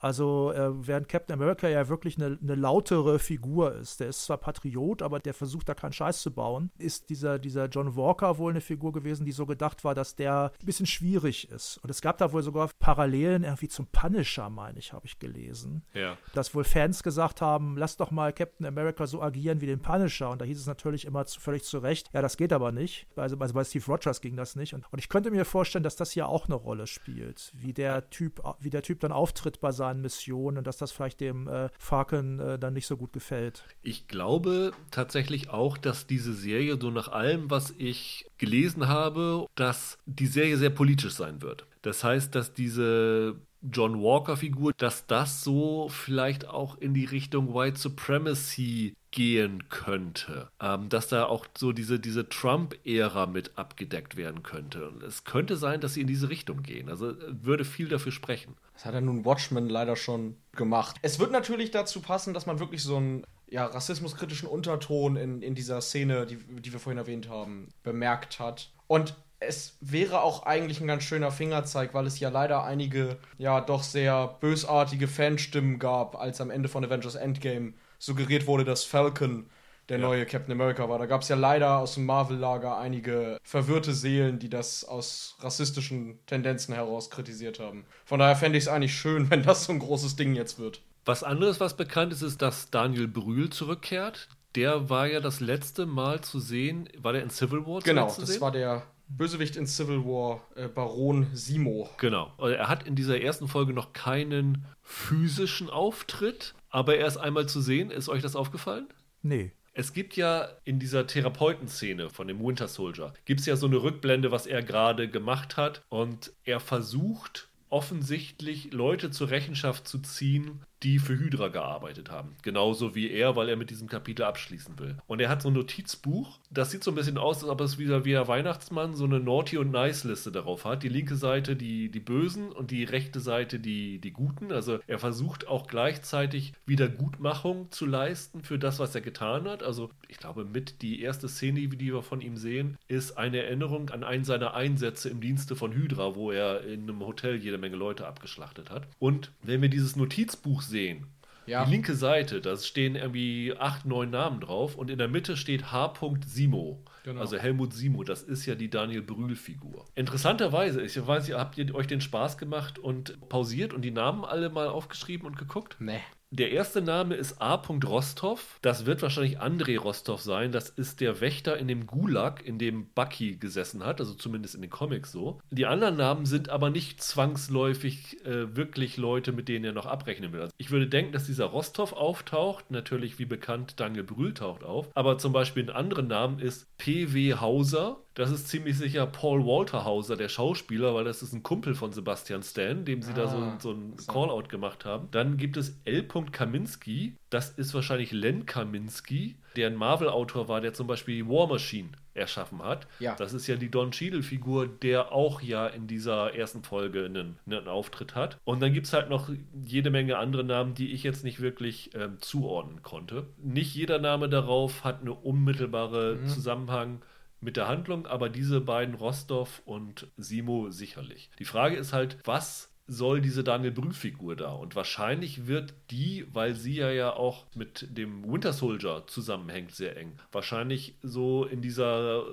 Also äh, während Captain America ja wirklich eine, eine, lautere Figur ist, der ist zwar Patriot, aber der versucht da keinen Scheiß zu bauen, ist dieser, dieser John Walker wohl eine Figur gewesen, die so gedacht war, dass der ein bisschen schwierig ist. Und es gab da wohl sogar Parallelen irgendwie zum Punisher, meine ich, habe ich gelesen. Ja. Dass wohl Fans gesagt haben, lass doch mal Captain America so agieren wie den Punisher. Und da hieß es natürlich immer zu, völlig zu Recht, ja, das geht aber nicht. Also, also bei Steve Rogers ging das nicht. Und, und ich könnte mir vorstellen, dass das hier auch eine Rolle spielt, wie der Typ, wie der Typ dann auftritt bei seinen seinen Missionen und dass das vielleicht dem äh, Falcon äh, dann nicht so gut gefällt. Ich glaube tatsächlich auch, dass diese Serie so nach allem, was ich gelesen habe, dass die Serie sehr politisch sein wird. Das heißt, dass diese John Walker-Figur, dass das so vielleicht auch in die Richtung White Supremacy gehen könnte. Ähm, dass da auch so diese, diese Trump-Ära mit abgedeckt werden könnte. Und es könnte sein, dass sie in diese Richtung gehen. Also würde viel dafür sprechen. Das hat ja nun Watchmen leider schon gemacht. Es wird natürlich dazu passen, dass man wirklich so einen ja, rassismuskritischen Unterton in, in dieser Szene, die, die wir vorhin erwähnt haben, bemerkt hat. Und es wäre auch eigentlich ein ganz schöner Fingerzeig, weil es ja leider einige, ja, doch sehr bösartige Fanstimmen gab, als am Ende von Avengers Endgame suggeriert wurde, dass Falcon der ja. neue Captain America war. Da gab es ja leider aus dem Marvel-Lager einige verwirrte Seelen, die das aus rassistischen Tendenzen heraus kritisiert haben. Von daher fände ich es eigentlich schön, wenn das so ein großes Ding jetzt wird. Was anderes, was bekannt ist, ist, dass Daniel Brühl zurückkehrt. Der war ja das letzte Mal zu sehen, war der in Civil War Genau, das sehen? war der Bösewicht in Civil War, äh, Baron Simo. Genau. Also er hat in dieser ersten Folge noch keinen physischen Auftritt, aber er ist einmal zu sehen. Ist euch das aufgefallen? Nee. Es gibt ja in dieser Therapeutenszene von dem Winter Soldier, gibt es ja so eine Rückblende, was er gerade gemacht hat. Und er versucht offensichtlich Leute zur Rechenschaft zu ziehen, die für Hydra gearbeitet haben. Genauso wie er, weil er mit diesem Kapitel abschließen will. Und er hat so ein Notizbuch, das sieht so ein bisschen aus, als ob es wieder wie der Weihnachtsmann so eine Naughty und Nice Liste darauf hat. Die linke Seite die, die Bösen und die rechte Seite die, die Guten. Also er versucht auch gleichzeitig Wiedergutmachung zu leisten für das, was er getan hat. Also ich glaube, mit die erste Szene, die wir von ihm sehen, ist eine Erinnerung an einen seiner Einsätze im Dienste von Hydra, wo er in einem Hotel jede Menge Leute abgeschlachtet hat. Und wenn wir dieses Notizbuch sehen. Ja. Die linke Seite, da stehen irgendwie acht, neun Namen drauf und in der Mitte steht H. Simo. Genau. Also Helmut Simo, das ist ja die Daniel Brühl-Figur. Interessanterweise, ich weiß nicht, habt ihr euch den Spaß gemacht und pausiert und die Namen alle mal aufgeschrieben und geguckt? Nee. Der erste Name ist A. Rostov. Das wird wahrscheinlich André Rostov sein. Das ist der Wächter in dem Gulag, in dem Bucky gesessen hat, also zumindest in den Comics so. Die anderen Namen sind aber nicht zwangsläufig äh, wirklich Leute, mit denen er noch abrechnen will. Also ich würde denken, dass dieser Rostov auftaucht. Natürlich, wie bekannt, Daniel Brühl taucht auf. Aber zum Beispiel ein anderer Name ist P.W. Hauser. Das ist ziemlich sicher Paul Walter Hauser, der Schauspieler, weil das ist ein Kumpel von Sebastian Stan, dem sie ah, da so, ah, so ein so. Call-Out gemacht haben. Dann gibt es L. Kaminski. Das ist wahrscheinlich Len Kaminski, der ein Marvel-Autor war, der zum Beispiel War Machine erschaffen hat. Ja. Das ist ja die Don Cheadle-Figur, der auch ja in dieser ersten Folge einen, einen Auftritt hat. Und dann gibt es halt noch jede Menge andere Namen, die ich jetzt nicht wirklich ähm, zuordnen konnte. Nicht jeder Name darauf hat einen unmittelbaren mhm. Zusammenhang mit der Handlung, aber diese beiden, Rostov und Simo, sicherlich. Die Frage ist halt, was soll diese Daniel Brühl-Figur da? Und wahrscheinlich wird die, weil sie ja ja auch mit dem Winter Soldier zusammenhängt, sehr eng, wahrscheinlich so in dieser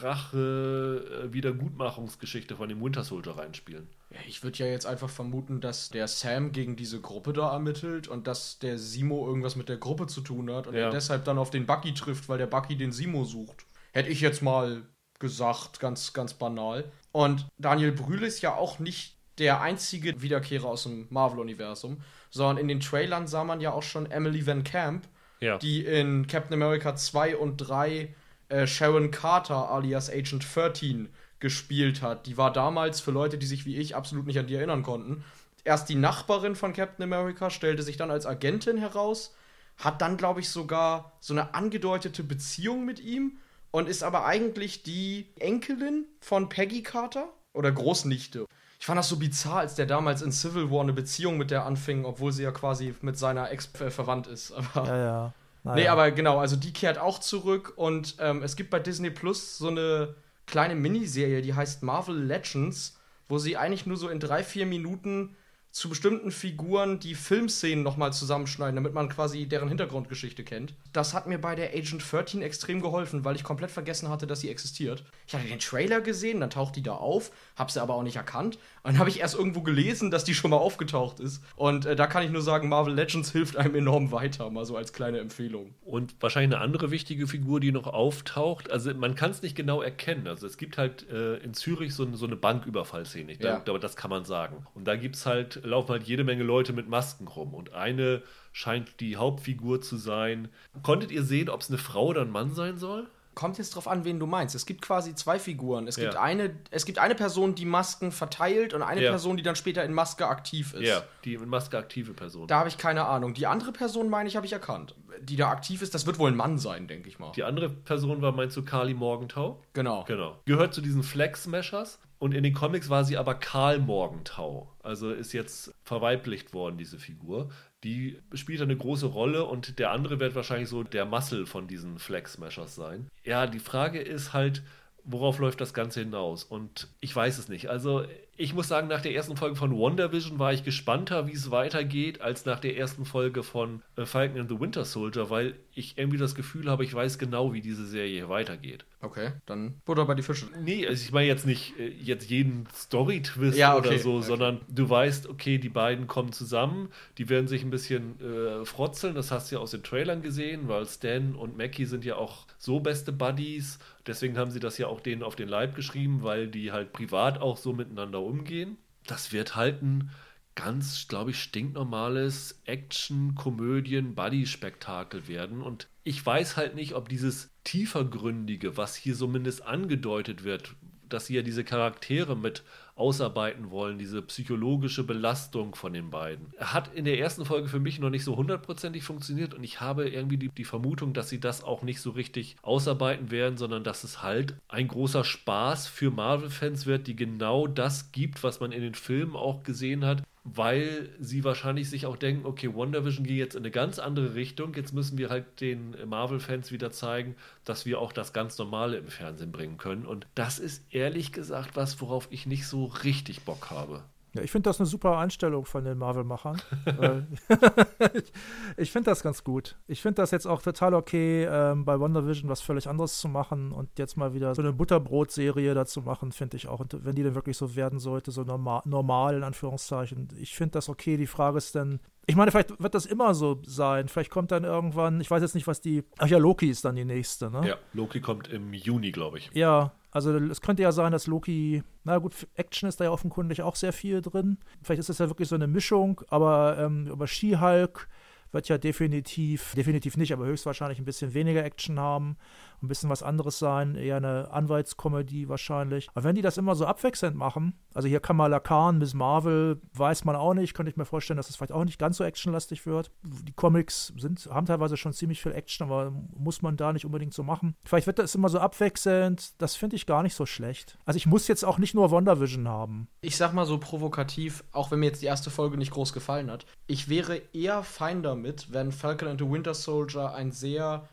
Rache-Wiedergutmachungsgeschichte von dem Winter Soldier reinspielen. Ja, ich würde ja jetzt einfach vermuten, dass der Sam gegen diese Gruppe da ermittelt und dass der Simo irgendwas mit der Gruppe zu tun hat und ja. er deshalb dann auf den Bucky trifft, weil der Bucky den Simo sucht. Hätte ich jetzt mal gesagt, ganz, ganz banal. Und Daniel Brühl ist ja auch nicht der einzige Wiederkehrer aus dem Marvel-Universum, sondern in den Trailern sah man ja auch schon Emily Van Camp Ja. die in Captain America 2 und 3 äh, Sharon Carter alias Agent 13 gespielt hat. Die war damals für Leute, die sich wie ich absolut nicht an die erinnern konnten, erst die Nachbarin von Captain America, stellte sich dann als Agentin heraus, hat dann, glaube ich, sogar so eine angedeutete Beziehung mit ihm und ist aber eigentlich die Enkelin von Peggy Carter oder Großnichte. Ich fand das so bizarr, als der damals in Civil War eine Beziehung mit der anfing, obwohl sie ja quasi mit seiner Ex äh, verwandt ist. Aber Ja, ja. Naja. Nee, aber genau, also die kehrt auch zurück und ähm, es gibt bei Disney Plus so eine kleine Miniserie, die heißt Marvel Legends, wo sie eigentlich nur so in drei, vier Minuten zu bestimmten Figuren die Filmszenen nochmal zusammenschneiden, damit man quasi deren Hintergrundgeschichte kennt. Das hat mir bei der Agent 13 extrem geholfen, weil ich komplett vergessen hatte, dass sie existiert. Ich hatte den Trailer gesehen, dann taucht die da auf, hab sie aber auch nicht erkannt. Und dann habe ich erst irgendwo gelesen, dass die schon mal aufgetaucht ist. Und äh, da kann ich nur sagen, Marvel Legends hilft einem enorm weiter, mal so als kleine Empfehlung. Und wahrscheinlich eine andere wichtige Figur, die noch auftaucht. Also man kann es nicht genau erkennen. Also es gibt halt äh, in Zürich so, so eine Banküberfallszene. Ich Ja. glaube, das kann man sagen. Und da gibt's halt, laufen halt jede Menge Leute mit Masken rum. Und eine scheint die Hauptfigur zu sein. Konntet ihr sehen, ob es eine Frau oder ein Mann sein soll? Kommt jetzt drauf an, wen du meinst. Es gibt quasi zwei Figuren. Es gibt, Ja. eine, es gibt eine Person, die Masken verteilt und eine Ja. Person, die dann später in Maske aktiv ist. Ja, die mit Maske aktive Person. Da habe ich keine Ahnung. Die andere Person, meine ich, habe ich erkannt. Die da aktiv ist, das wird wohl ein Mann sein, denke ich mal. Die andere Person war, meinst du, Carly Morgenthau? Genau. Genau. Gehört zu diesen Flag Smashers. Und in den Comics war sie aber Karl Morgenthau. Also ist jetzt verweiblicht worden, diese Figur. Die spielt eine große Rolle und der andere wird wahrscheinlich so der Muscle von diesen Flag Smashers sein. Ja, die Frage ist halt, worauf läuft das Ganze hinaus? Und ich weiß es nicht. Also ich muss sagen, nach der ersten Folge von WandaVision war ich gespannter, wie es weitergeht, als nach der ersten Folge von äh, Falcon and the Winter Soldier, weil ich irgendwie das Gefühl habe, ich weiß genau, wie diese Serie weitergeht. Okay, dann Butter bei die Fische. Nee, also ich meine jetzt nicht äh, jetzt jeden Story-Twist Ja, okay, oder so, okay. sondern du weißt, okay, die beiden kommen zusammen, die werden sich ein bisschen äh, frotzeln, das hast du ja aus den Trailern gesehen, weil Stan und Mackie sind ja auch so beste Buddies, deswegen haben sie das ja auch denen auf den Leib geschrieben, weil die halt privat auch so miteinander umgehen. Das wird halt ein ganz, glaube ich, stinknormales Action, Komödien, Buddy-Spektakel werden. Und ich weiß halt nicht, ob dieses tiefergründige, was hier zumindest angedeutet wird, dass sie ja diese Charaktere mit ausarbeiten wollen, diese psychologische Belastung von den beiden. Hat in der ersten Folge für mich noch nicht so hundertprozentig funktioniert und ich habe irgendwie die, die Vermutung, dass sie das auch nicht so richtig ausarbeiten werden, sondern dass es halt ein großer Spaß für Marvel-Fans wird, die genau das gibt, was man in den Filmen auch gesehen hat, weil sie wahrscheinlich sich auch denken, okay, WandaVision geht jetzt in eine ganz andere Richtung, jetzt müssen wir halt den Marvel-Fans wieder zeigen, dass wir auch das ganz Normale im Fernsehen bringen können. Und das ist ehrlich gesagt was, worauf ich nicht so richtig Bock habe. Ja, ich finde das eine super Einstellung von den Marvel-Machern. Weil- ich finde das ganz gut. Ich finde das jetzt auch total okay, ähm, bei WandaVision was völlig anderes zu machen und jetzt mal wieder so eine Butterbrot-Serie dazu machen, finde ich auch. Und wenn die dann wirklich so werden sollte, so normal, normal in Anführungszeichen, ich finde das okay. Die Frage ist dann, ich meine, vielleicht wird das immer so sein. Vielleicht kommt dann irgendwann, ich weiß jetzt nicht, was die. Ach ja, Loki ist dann die nächste, ne? Ja, Loki kommt im Juni, glaube ich. Ja, also es könnte ja sein, dass Loki, na gut, Action ist da ja offenkundig auch sehr viel drin. Vielleicht ist das ja wirklich so eine Mischung, aber ähm, über She-Hulk wird ja definitiv, definitiv nicht, aber höchstwahrscheinlich ein bisschen weniger Action haben, ein bisschen was anderes sein, eher eine Anwaltskomödie wahrscheinlich. Aber wenn die das immer so abwechselnd machen, also hier Kamala Khan, Miss Marvel, weiß man auch nicht, könnte ich mir vorstellen, dass es vielleicht auch nicht ganz so actionlastig wird. Die Comics sind, haben teilweise schon ziemlich viel Action, aber muss man da nicht unbedingt so machen. Vielleicht wird das immer so abwechselnd, das finde ich gar nicht so schlecht. Also ich muss jetzt auch nicht nur WandaVision haben. Ich sag mal so provokativ, auch wenn mir jetzt die erste Folge nicht groß gefallen hat, ich wäre eher fein damit, wenn Falcon and the Winter Soldier ein sehr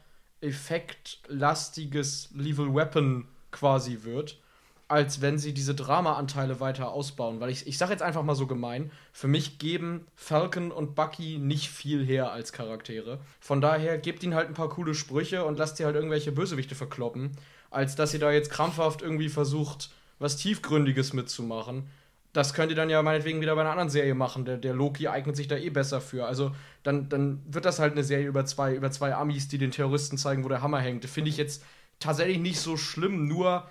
effektlastiges Lethal Weapon quasi wird, als wenn sie diese Drama-Anteile weiter ausbauen. Weil ich, ich sag jetzt einfach mal so gemein, für mich geben Falcon und Bucky nicht viel her als Charaktere. Von daher gebt ihnen halt ein paar coole Sprüche und lasst sie halt irgendwelche Bösewichte verkloppen, als dass ihr da jetzt krampfhaft irgendwie versucht, was Tiefgründiges mitzumachen. Das könnt ihr dann ja meinetwegen wieder bei einer anderen Serie machen. Der, der Loki eignet sich da eh besser für. Also dann, dann wird das halt eine Serie über zwei, über zwei Amis, die den Terroristen zeigen, wo der Hammer hängt. Finde ich jetzt tatsächlich nicht so schlimm. Nur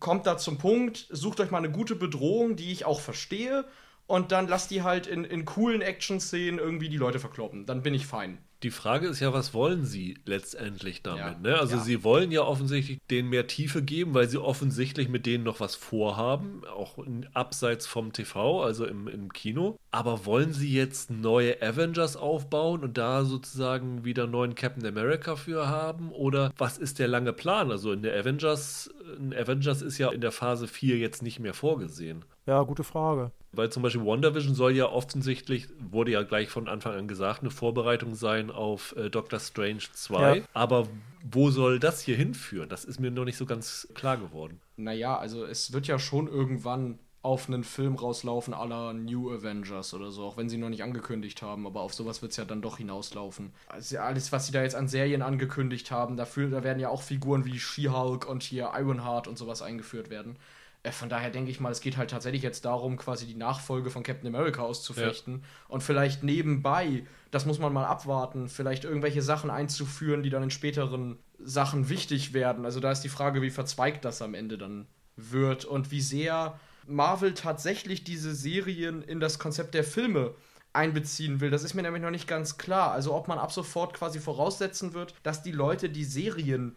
kommt da zum Punkt, sucht euch mal eine gute Bedrohung, die ich auch verstehe. und dann lass die halt in, in coolen Action-Szenen irgendwie die Leute verkloppen. Dann bin ich fein. Die Frage ist ja, was wollen sie letztendlich damit? Ja. Ne? Also Ja. sie wollen ja offensichtlich denen mehr Tiefe geben, weil sie offensichtlich mit denen noch was vorhaben, auch in, abseits vom TV, also im, im Kino. Aber wollen sie jetzt neue Avengers aufbauen und da sozusagen wieder einen neuen Captain America für haben? Oder was ist der lange Plan? Also in der Avengers, in Avengers ist ja in der Phase 4 jetzt nicht mehr vorgesehen. Ja, gute Frage. Weil zum Beispiel WandaVision soll ja offensichtlich, wurde ja gleich von Anfang an gesagt, eine Vorbereitung sein auf äh, Doctor Strange 2. Ja. Aber wo soll das hier hinführen? Das ist mir noch nicht so ganz klar geworden. Naja, also es wird ja schon irgendwann auf einen Film rauslaufen aller New Avengers oder so, auch wenn sie noch nicht angekündigt haben, aber auf sowas wird es ja dann doch hinauslaufen. Also alles, was sie da jetzt an Serien angekündigt haben, dafür, da werden ja auch Figuren wie She-Hulk und hier Ironheart und sowas eingeführt werden. Äh, Von daher denke ich mal, es geht halt tatsächlich jetzt darum, quasi die Nachfolge von Captain America auszufechten und vielleicht nebenbei, das muss man mal abwarten, vielleicht irgendwelche Sachen einzuführen, die dann in späteren Sachen wichtig werden. Also da ist die Frage, wie verzweigt das am Ende dann wird und wie sehr Marvel tatsächlich diese Serien in das Konzept der Filme einbeziehen will. Das ist mir nämlich noch nicht ganz klar. Also ob man ab sofort quasi voraussetzen wird, dass die Leute die Serien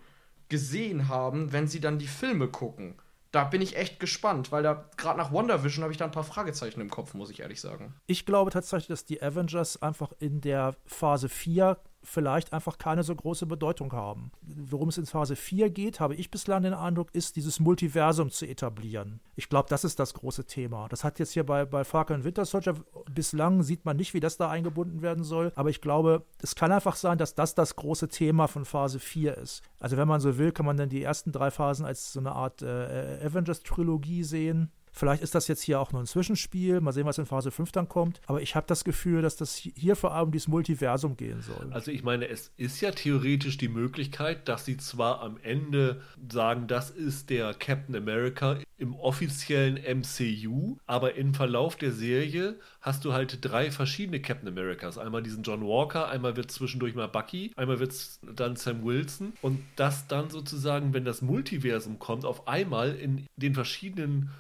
gesehen haben, wenn sie dann die Filme gucken. Da bin ich echt gespannt, weil da gerade nach WandaVision habe ich da ein paar Fragezeichen im Kopf, muss ich ehrlich sagen. Ich glaube tatsächlich, dass die Avengers einfach in der Phase 4 vielleicht einfach keine so große Bedeutung haben. Worum es in Phase 4 geht, habe ich bislang den Eindruck, ist dieses Multiversum zu etablieren. Ich glaube, das ist das große Thema. Das hat jetzt hier bei, bei Falcon Winter Soldier bislang sieht man nicht, wie das da eingebunden werden soll. Aber ich glaube, es kann einfach sein, dass das das große Thema von Phase 4 ist. Also wenn man so will, kann man dann die ersten drei Phasen als so eine Art äh, Avengers-Trilogie sehen. Vielleicht ist das jetzt hier auch nur ein Zwischenspiel. Mal sehen, was in Phase 5 dann kommt. Aber ich habe das Gefühl, dass das hier vor allem dieses Multiversum gehen soll. Also ich meine, es ist ja theoretisch die Möglichkeit, dass sie zwar am Ende sagen, das ist der Captain America im offiziellen MCU, aber im Verlauf der Serie hast du halt drei verschiedene Captain Americas. Einmal diesen John Walker, einmal wird zwischendurch mal Bucky, einmal wird dann Sam Wilson und das dann sozusagen, wenn das Multiversum kommt, auf einmal in den verschiedenen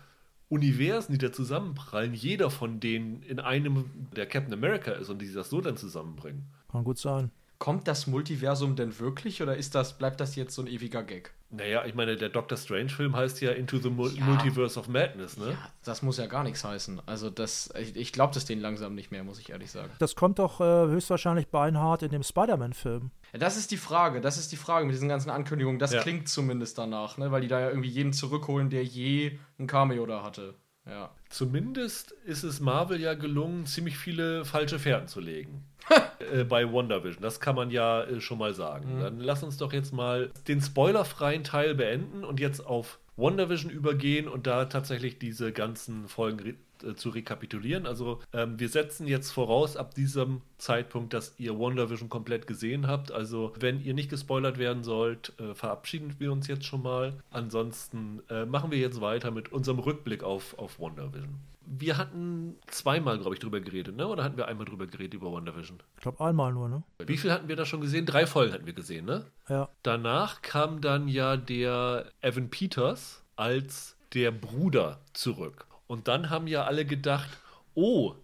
Universen, die da zusammenprallen, jeder von denen in einem der Captain America ist und die das so dann zusammenbringen. Kann gut sein. Kommt das Multiversum denn wirklich oder ist das, bleibt das jetzt so ein ewiger Gag? Naja, ich meine, der Doctor Strange-Film heißt ja Into the Mul Ja. Multiverse of Madness, ne? Ja, das muss ja gar nichts heißen. Also das, ich, ich glaube das denen langsam nicht mehr, muss ich ehrlich sagen. Das kommt doch äh, höchstwahrscheinlich beinhart in dem Spider-Man-Film. Ja, Das ist die Frage, das ist die Frage mit diesen ganzen Ankündigungen. Das Ja. klingt zumindest danach, ne? weil die da ja irgendwie jeden zurückholen, der je ein Cameo da hatte. Ja. Zumindest ist es Marvel ja gelungen, ziemlich viele falsche Fährten zu legen. äh, bei WandaVision. Das kann man ja äh, schon mal sagen. Dann lass uns doch jetzt mal den spoilerfreien Teil beenden und jetzt auf WandaVision übergehen und da tatsächlich diese ganzen Folgen re äh, zu rekapitulieren. Also ähm, wir setzen jetzt voraus ab diesem Zeitpunkt, dass ihr WandaVision komplett gesehen habt. Also wenn ihr nicht gespoilert werden sollt, äh, verabschieden wir uns jetzt schon mal. Ansonsten äh, machen wir jetzt weiter mit unserem Rückblick auf, auf WandaVision. Wir hatten zweimal, glaube ich, drüber geredet, ne? Oder hatten wir einmal drüber geredet über WandaVision? Ich glaube einmal nur, ne? Wie viel hatten wir da schon gesehen? Drei Folgen hatten wir gesehen, ne? Ja. Danach kam dann ja der Evan Peters als der Bruder zurück. Und dann haben ja alle gedacht, oh,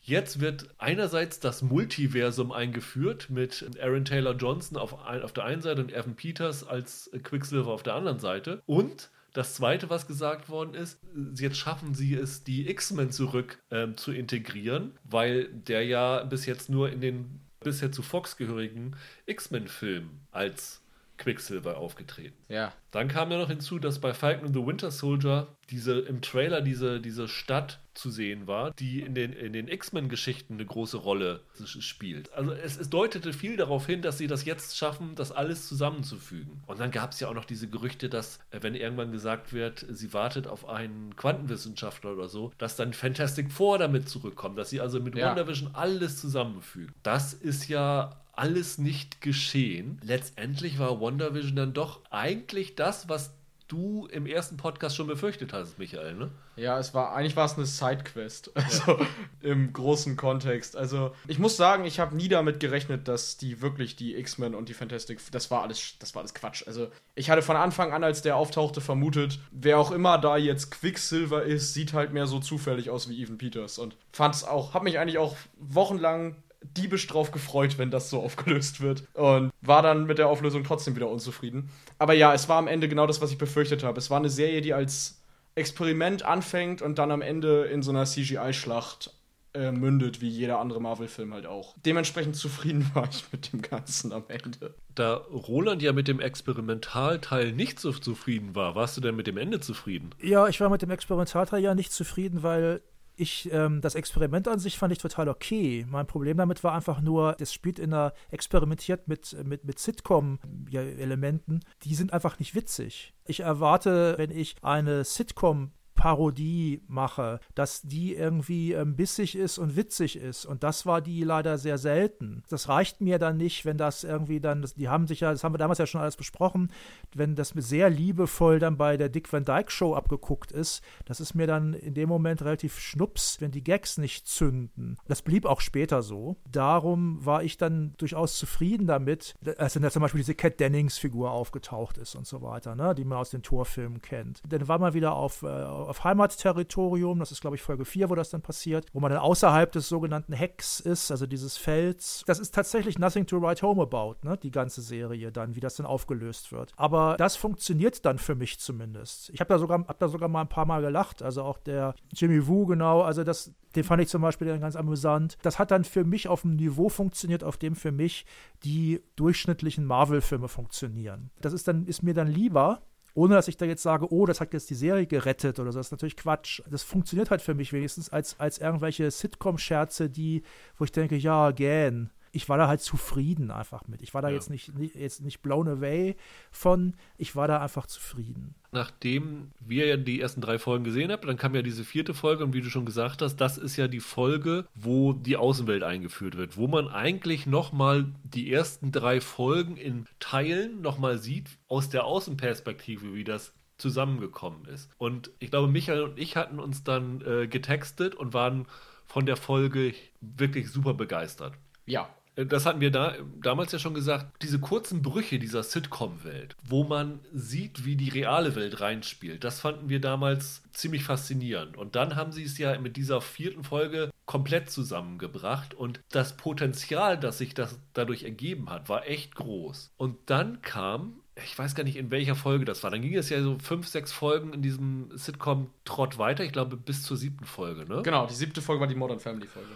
jetzt wird einerseits das Multiversum eingeführt mit Aaron Taylor Johnson auf, ein, auf der einen Seite und Evan Peters als Quicksilver auf der anderen Seite. Und das zweite, was gesagt worden ist, jetzt schaffen sie es, die X-Men zurück ähm, zu integrieren, weil der ja bis jetzt nur in den bisher zu Fox gehörigen X-Men-Filmen als Quicksilver aufgetreten. Ja. Dann kam ja noch hinzu, dass bei Falcon and the Winter Soldier diese im Trailer diese, diese Stadt zu sehen war, die in den, in den X-Men-Geschichten eine große Rolle spielt. Also es, es deutete viel darauf hin, dass sie das jetzt schaffen, das alles zusammenzufügen. Und dann gab es ja auch noch diese Gerüchte, dass, äh, wenn irgendwann gesagt wird, sie wartet auf einen Quantenwissenschaftler oder so, dass dann Fantastic Four damit zurückkommt, dass sie also mit Ja. WandaVision alles zusammenfügen. Das ist ja alles nicht geschehen. Letztendlich war WandaVision dann doch eigentlich das, was du im ersten Podcast schon befürchtet hast, Michael, ne? Ja, es war eigentlich war es eine Sidequest, also im großen Kontext. Also ich muss sagen, ich habe nie damit gerechnet, dass die wirklich die X-Men und die Fantastic, das war alles, das war alles Quatsch. Also ich hatte von Anfang an, als der auftauchte, vermutet, wer auch immer da jetzt Quicksilver ist, sieht halt mehr so zufällig aus wie Evan Peters und fand es auch, habe mich eigentlich auch wochenlang diebisch drauf gefreut, wenn das so aufgelöst wird. Und war dann mit der Auflösung trotzdem wieder unzufrieden. Aber ja, es war am Ende genau das, was ich befürchtet habe. Es war eine Serie, die als Experiment anfängt und dann am Ende in so einer CGI-Schlacht äh, mündet, wie jeder andere Marvel-Film halt auch. Dementsprechend zufrieden war ich mit dem Ganzen am Ende. Da Roland ja mit dem Experimentalteil nicht so zufrieden war, warst du denn mit dem Ende zufrieden? Ja, ich war mit dem Experimentalteil ja nicht zufrieden, weil ich, ähm, das Experiment an sich fand ich total okay. Mein Problem damit war einfach nur, das spielt in einer, experimentiert mit, mit, mit Sitcom-Elementen, die sind einfach nicht witzig. Ich erwarte, wenn ich eine Sitcom Parodie mache, dass die irgendwie ähm, bissig ist und witzig ist. Und das war die leider sehr selten. Das reicht mir dann nicht, wenn das irgendwie dann, das, die haben sich ja, das haben wir damals ja schon alles besprochen, wenn das sehr liebevoll dann bei der Dick Van Dyke Show abgeguckt ist, das ist mir dann in dem Moment relativ schnups, wenn die Gags nicht zünden. Das blieb auch später so. Darum war ich dann durchaus zufrieden damit, als dann zum Beispiel diese Cat Dennings Figur aufgetaucht ist und so weiter, ne, die man aus den Torfilmen kennt. Dann war man wieder auf, äh, auf Heimatterritorium. Das ist, glaube ich, Folge 4, wo das dann passiert, wo man dann außerhalb des sogenannten Hecks ist, also dieses Felds. Das ist tatsächlich Nothing to Write Home About, ne? die ganze Serie dann, wie das dann aufgelöst wird. Aber das funktioniert dann für mich zumindest. Ich habe da, sogar, hab da sogar mal ein paar Mal gelacht. Also auch der Jimmy Woo, genau, also das, den fand ich zum Beispiel dann ganz amüsant. Das hat dann für mich auf einem Niveau funktioniert, auf dem für mich die durchschnittlichen Marvel-Filme funktionieren. Das ist dann, ist mir dann lieber, ohne dass ich da jetzt sage, oh, das hat jetzt die Serie gerettet oder so. Das ist natürlich Quatsch. Das funktioniert halt für mich wenigstens als, als irgendwelche Sitcom-Scherze, die, wo ich denke, ja, gähn ich war da halt zufrieden einfach mit. Ich war da ja. jetzt, nicht, nicht, jetzt nicht blown away von, ich war da einfach zufrieden. Nachdem wir ja die ersten drei Folgen gesehen haben, dann kam ja diese vierte Folge und wie du schon gesagt hast, das ist ja die Folge, wo die Außenwelt eingeführt wird, wo man eigentlich nochmal die ersten drei Folgen in Teilen nochmal sieht aus der Außenperspektive, wie das zusammengekommen ist. Und ich glaube, Michael und ich hatten uns dann äh, getextet und waren von der Folge wirklich super begeistert. Ja, das hatten wir da, damals ja schon gesagt, diese kurzen Brüche dieser Sitcom-Welt, wo man sieht, wie die reale Welt reinspielt, das fanden wir damals ziemlich faszinierend. Und dann haben sie es ja mit dieser vierten Folge komplett zusammengebracht und das Potenzial, das sich das dadurch ergeben hat, war echt groß. Und dann kam ich weiß gar nicht, in welcher Folge das war. Dann ging es ja so fünf, sechs Folgen in diesem Sitcom-Trott weiter. Ich glaube, bis zur siebten Folge, ne? Genau, die siebte Folge war die Modern Family-Folge.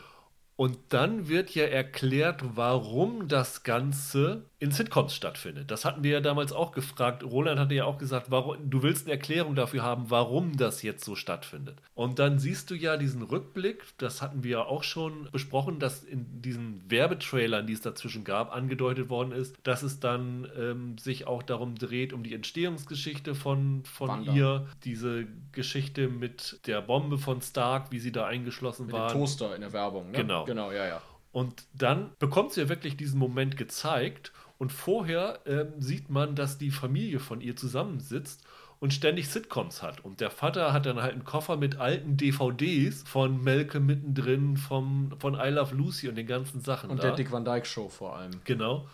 Und dann wird ja erklärt, warum das Ganze in Sitcoms stattfindet. Das hatten wir ja damals auch gefragt. Roland hatte ja auch gesagt, warum, du willst eine Erklärung dafür haben, warum das jetzt so stattfindet. Und dann siehst du ja diesen Rückblick, das hatten wir ja auch schon besprochen, dass in diesen Werbetrailern, die es dazwischen gab, angedeutet worden ist, dass es dann ähm, sich auch darum dreht, um die Entstehungsgeschichte von, von ihr, diese Geschichte mit der Bombe von Stark, wie sie da eingeschlossen mit war. Toaster in der Werbung, ne? Genau. Genau, ja, ja. Und dann bekommt sie ja wirklich diesen Moment gezeigt und vorher ähm, sieht man, dass die Familie von ihr zusammensitzt und ständig Sitcoms hat. Und der Vater hat dann halt einen Koffer mit alten DVDs von Melke mittendrin, vom, von I Love Lucy und den ganzen Sachen. Und da. der Dick Van Dyke Show vor allem. Genau.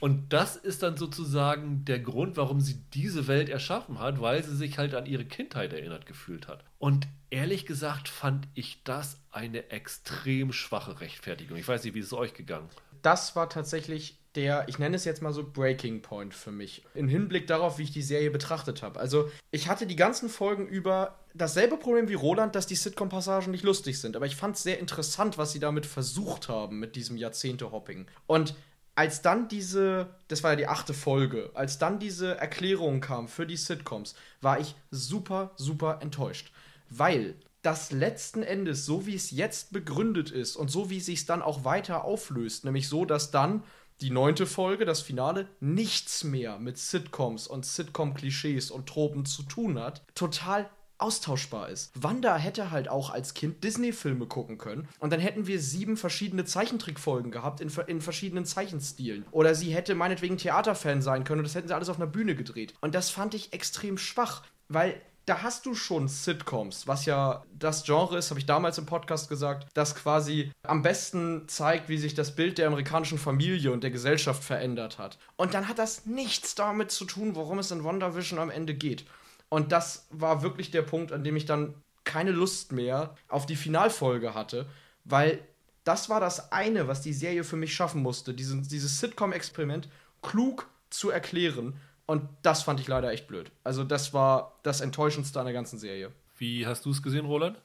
Und das ist dann sozusagen der Grund, warum sie diese Welt erschaffen hat, weil sie sich halt an ihre Kindheit erinnert gefühlt hat. Und ehrlich gesagt fand ich das eine extrem schwache Rechtfertigung. Ich weiß nicht, wie ist es euch gegangen? Das war tatsächlich der, ich nenne es jetzt mal so Breaking Point für mich. Im Hinblick darauf, wie ich die Serie betrachtet habe. Also, ich hatte die ganzen Folgen über dasselbe Problem wie Roland, dass die Sitcom-Passagen nicht lustig sind. Aber ich fand es sehr interessant, was sie damit versucht haben, mit diesem Jahrzehnte-Hopping. Und als dann diese, das war ja die achte Folge, als dann diese Erklärung kam für die Sitcoms, war ich super, super enttäuscht. Weil das letzten Endes, so wie es jetzt begründet ist und so wie es sich dann auch weiter auflöst, nämlich so, dass dann die neunte Folge, das Finale, nichts mehr mit Sitcoms und Sitcom-Klischees und Tropen zu tun hat, total austauschbar ist. Wanda hätte halt auch als Kind Disney-Filme gucken können und dann hätten wir sieben verschiedene Zeichentrickfolgen gehabt in, in verschiedenen Zeichenstilen. Oder sie hätte meinetwegen Theaterfan sein können und das hätten sie alles auf einer Bühne gedreht. Und das fand ich extrem schwach, weil da hast du schon Sitcoms, was ja das Genre ist, habe ich damals im Podcast gesagt, das quasi am besten zeigt, wie sich das Bild der amerikanischen Familie und der Gesellschaft verändert hat. Und dann hat das nichts damit zu tun, worum es in WandaVision am Ende geht. Und das war wirklich der Punkt, an dem ich dann keine Lust mehr auf die Finalfolge hatte, weil das war das eine, was die Serie für mich schaffen musste, diesen, dieses Sitcom-Experiment klug zu erklären und das fand ich leider echt blöd. Also, das war das Enttäuschendste an der ganzen Serie. Wie hast du es gesehen, Roland?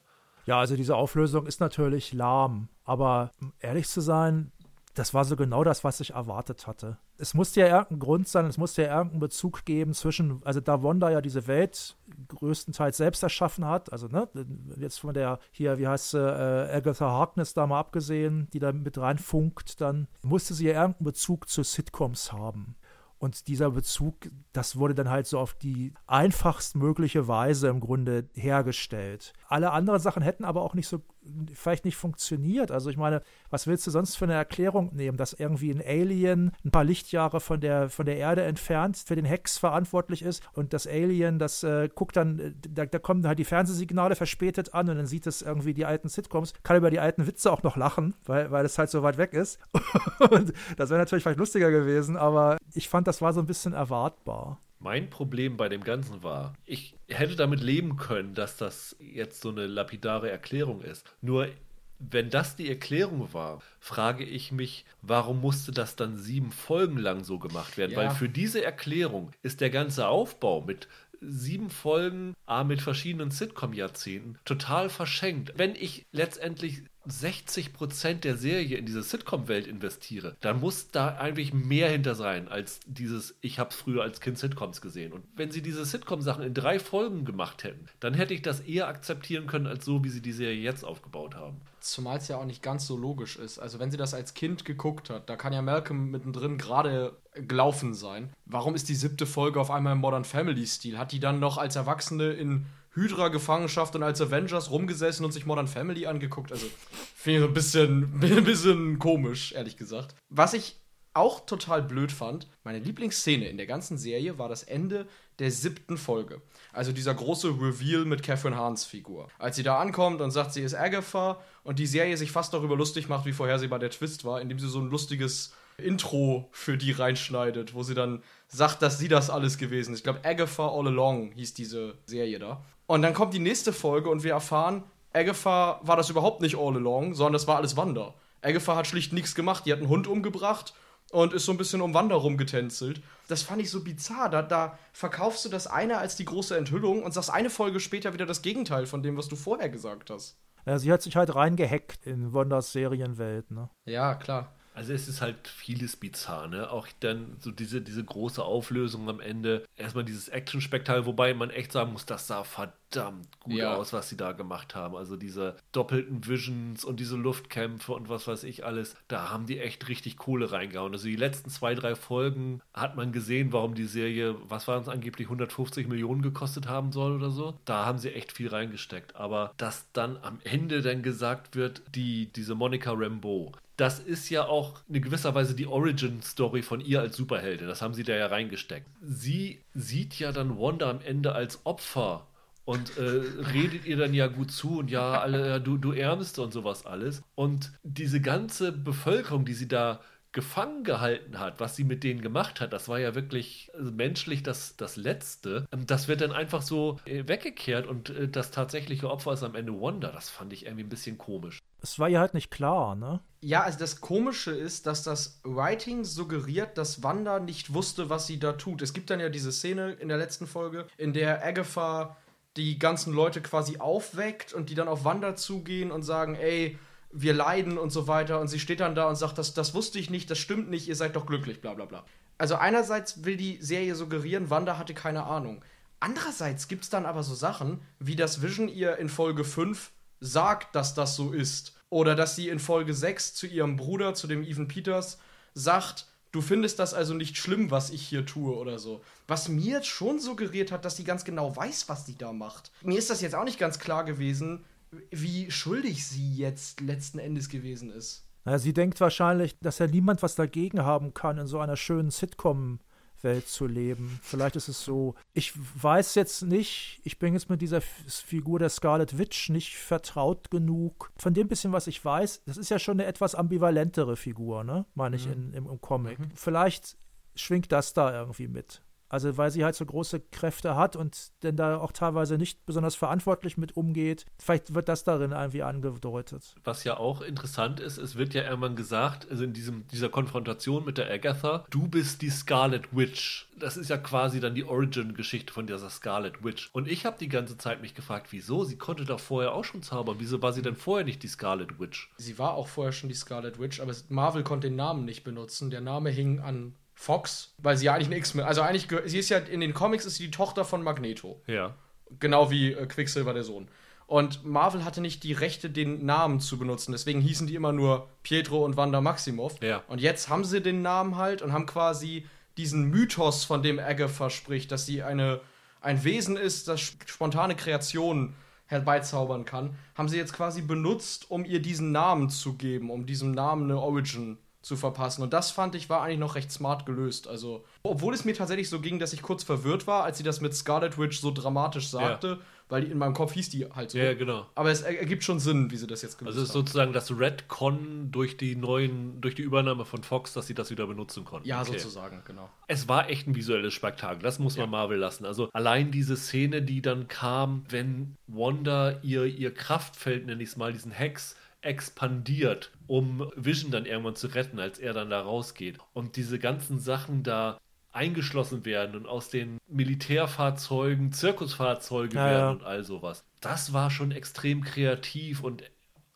Ja, also diese Auflösung ist natürlich lahm. Aber um ehrlich zu sein, das war so genau das, was ich erwartet hatte. Es musste ja irgendein Grund sein, es musste ja irgendeinen Bezug geben zwischen, also da Wanda ja diese Welt größtenteils selbst erschaffen hat, also ne, jetzt von der hier, wie heißt sie, äh, Agatha Harkness da mal abgesehen, die da mit reinfunkt, dann musste sie ja irgendeinen Bezug zu Sitcoms haben. Und dieser Bezug, das wurde dann halt so auf die einfachstmögliche Weise im Grunde hergestellt. Alle anderen Sachen hätten aber auch nicht so, vielleicht nicht funktioniert. Also ich meine, was willst du sonst für eine Erklärung nehmen, dass irgendwie ein Alien ein paar Lichtjahre von der, von der Erde entfernt für den Hex verantwortlich ist und das Alien, das äh, guckt dann, äh, da, da kommen halt die Fernsehsignale verspätet an und dann sieht es irgendwie die alten Sitcoms, kann über die alten Witze auch noch lachen, weil, weil es halt so weit weg ist. und das wäre natürlich vielleicht lustiger gewesen, aber ich fand, das war so ein bisschen erwartbar. Mein Problem bei dem Ganzen war, ich hätte damit leben können, dass das jetzt so eine lapidare Erklärung ist. Nur wenn das die Erklärung war, frage ich mich, warum musste das dann sieben Folgen lang so gemacht werden? Ja. Weil für diese Erklärung ist der ganze Aufbau mit sieben Folgen, A, mit verschiedenen Sitcom-Jahrzehnten, total verschenkt. Wenn ich letztendlich 60% der Serie in diese Sitcom-Welt investiere, dann muss da eigentlich mehr hinter sein als dieses, ich habe früher als Kind Sitcoms gesehen. Und wenn sie diese Sitcom-Sachen in drei Folgen gemacht hätten, dann hätte ich das eher akzeptieren können, als so, wie sie die Serie jetzt aufgebaut haben. Zumal es ja auch nicht ganz so logisch ist. Also wenn sie das als Kind geguckt hat, da kann ja Malcolm mittendrin gerade gelaufen sein. Warum ist die siebte Folge auf einmal im Modern Family-Stil? Hat die dann noch als Erwachsene in Hydra-Gefangenschaft und als Avengers rumgesessen und sich Modern Family angeguckt. Also finde ich so ein bisschen, ein bisschen komisch, ehrlich gesagt. Was ich auch total blöd fand, meine Lieblingsszene in der ganzen Serie war das Ende der siebten Folge. Also dieser große Reveal mit Catherine Hahns Figur. Als sie da ankommt und sagt, sie ist Agatha und die Serie sich fast darüber lustig macht, wie vorhersehbar der Twist war, indem sie so ein lustiges Intro für die reinschneidet, wo sie dann sagt, dass sie das alles gewesen ist. Ich glaube, Agatha All Along hieß diese Serie da. Und dann kommt die nächste Folge und wir erfahren, Agatha war das überhaupt nicht all along, sondern das war alles Wanda. Agatha hat schlicht nichts gemacht. Die hat einen Hund umgebracht und ist so ein bisschen um Wanda rumgetänzelt. Das fand ich so bizarr. Da, da verkaufst du das eine als die große Enthüllung und sagst eine Folge später wieder das Gegenteil von dem, was du vorher gesagt hast. Ja, sie hat sich halt reingehackt in Wandas Serienwelt, ne? Ja, klar. Also es ist halt vieles bizarr, ne? Auch dann so diese, diese große Auflösung am Ende. Erstmal dieses Action-Spektakel, wobei man echt sagen muss, das sah verdammt gut ja. aus, was sie da gemacht haben. Also diese doppelten Visions und diese Luftkämpfe und was weiß ich alles. Da haben die echt richtig Kohle reingehauen. Also die letzten zwei, drei Folgen hat man gesehen, warum die Serie, was waren es angeblich, 150 Millionen gekostet haben soll oder so. Da haben sie echt viel reingesteckt. Aber dass dann am Ende dann gesagt wird, die, diese Monica Rambeau, das ist ja auch in gewisser Weise die Origin-Story von ihr als Superheldin. Das haben sie da ja reingesteckt. Sie sieht ja dann Wanda am Ende als Opfer und äh, redet ihr dann ja gut zu und ja, alle, du, du Ärmste und sowas alles. Und diese ganze Bevölkerung, die sie da gefangen gehalten hat, was sie mit denen gemacht hat, das war ja wirklich also menschlich das, das Letzte. Ähm, das wird dann einfach so äh, weggekehrt und äh, das tatsächliche Opfer ist am Ende Wanda. Das fand ich irgendwie ein bisschen komisch. Es war ihr halt nicht klar, ne? Ja, also das Komische ist, dass das Writing suggeriert, dass Wanda nicht wusste, was sie da tut. Es gibt dann ja diese Szene in der letzten Folge, in der Agatha die ganzen Leute quasi aufweckt und die dann auf Wanda zugehen und sagen, ey, wir leiden und so weiter. Und sie steht dann da und sagt, das, das wusste ich nicht, das stimmt nicht, ihr seid doch glücklich, bla bla bla. Also einerseits will die Serie suggerieren, Wanda hatte keine Ahnung. Andererseits gibt es dann aber so Sachen, wie das Vision ihr in Folge 5 sagt, dass das so ist. Oder dass sie in Folge 6 zu ihrem Bruder, zu dem Ethan Peters, sagt, Du findest das also nicht schlimm, was ich hier tue oder so. Was mir jetzt schon suggeriert hat, dass sie ganz genau weiß, was die da macht. Mir ist das jetzt auch nicht ganz klar gewesen, wie schuldig sie jetzt letzten Endes gewesen ist. Naja, sie denkt wahrscheinlich, dass ja niemand was dagegen haben kann, in so einer schönen Sitcom Welt zu leben. Vielleicht ist es so. Ich weiß jetzt nicht, ich bin jetzt mit dieser Figur der Scarlet Witch nicht vertraut genug. Von dem bisschen, was ich weiß, das ist ja schon eine etwas ambivalentere Figur, ne? Meine ich mhm. in, im, im Comic. Mhm. Vielleicht schwingt das da irgendwie mit. Also weil sie halt so große Kräfte hat und denn da auch teilweise nicht besonders verantwortlich mit umgeht. Vielleicht wird das darin irgendwie angedeutet. Was ja auch interessant ist, es wird ja irgendwann gesagt, also in diesem, dieser Konfrontation mit der Agatha, du bist die Scarlet Witch. Das ist ja quasi dann die Origin-Geschichte von dieser Scarlet Witch. Und ich habe die ganze Zeit mich gefragt, wieso? Sie konnte doch vorher auch schon zaubern. Wieso war sie denn vorher nicht die Scarlet Witch? Sie war auch vorher schon die Scarlet Witch, aber Marvel konnte den Namen nicht benutzen. Der Name hing an Fox, weil sie ja eigentlich ein X-Men, also eigentlich, sie ist ja in den Comics ist sie die Tochter von Magneto. Ja. Genau wie äh, Quicksilver der Sohn. Und Marvel hatte nicht die Rechte, den Namen zu benutzen. Deswegen hießen die immer nur Pietro und Wanda Maximoff. Ja. Und jetzt haben sie den Namen halt und haben quasi diesen Mythos, von dem Agatha spricht, dass sie eine, ein Wesen ist, das spontane Kreationen herbeizaubern kann, haben sie jetzt quasi benutzt, um ihr diesen Namen zu geben, um diesem Namen eine Origin zu verpassen. Und das fand ich war eigentlich noch recht smart gelöst. Also, obwohl es mir tatsächlich so ging, dass ich kurz verwirrt war, als sie das mit Scarlet Witch so dramatisch sagte, ja. weil in meinem Kopf hieß die halt so. Ja, genau. Aber es ergibt schon Sinn, wie sie das jetzt gelöst haben. Also es ist sozusagen das Redcon durch die neuen, durch die Übernahme von Fox, dass sie das wieder benutzen konnten. Ja, okay. sozusagen, genau. Es war echt ein visuelles Spektakel, das muss man ja. Marvel lassen. Also allein diese Szene, die dann kam, wenn Wanda ihr, ihr Kraftfeld, nenne ich es mal, diesen Hex expandiert, um Vision dann irgendwann zu retten, als er dann da rausgeht. Und diese ganzen Sachen da eingeschlossen werden und aus den Militärfahrzeugen Zirkusfahrzeuge ja, werden ja. und all sowas. Das war schon extrem kreativ und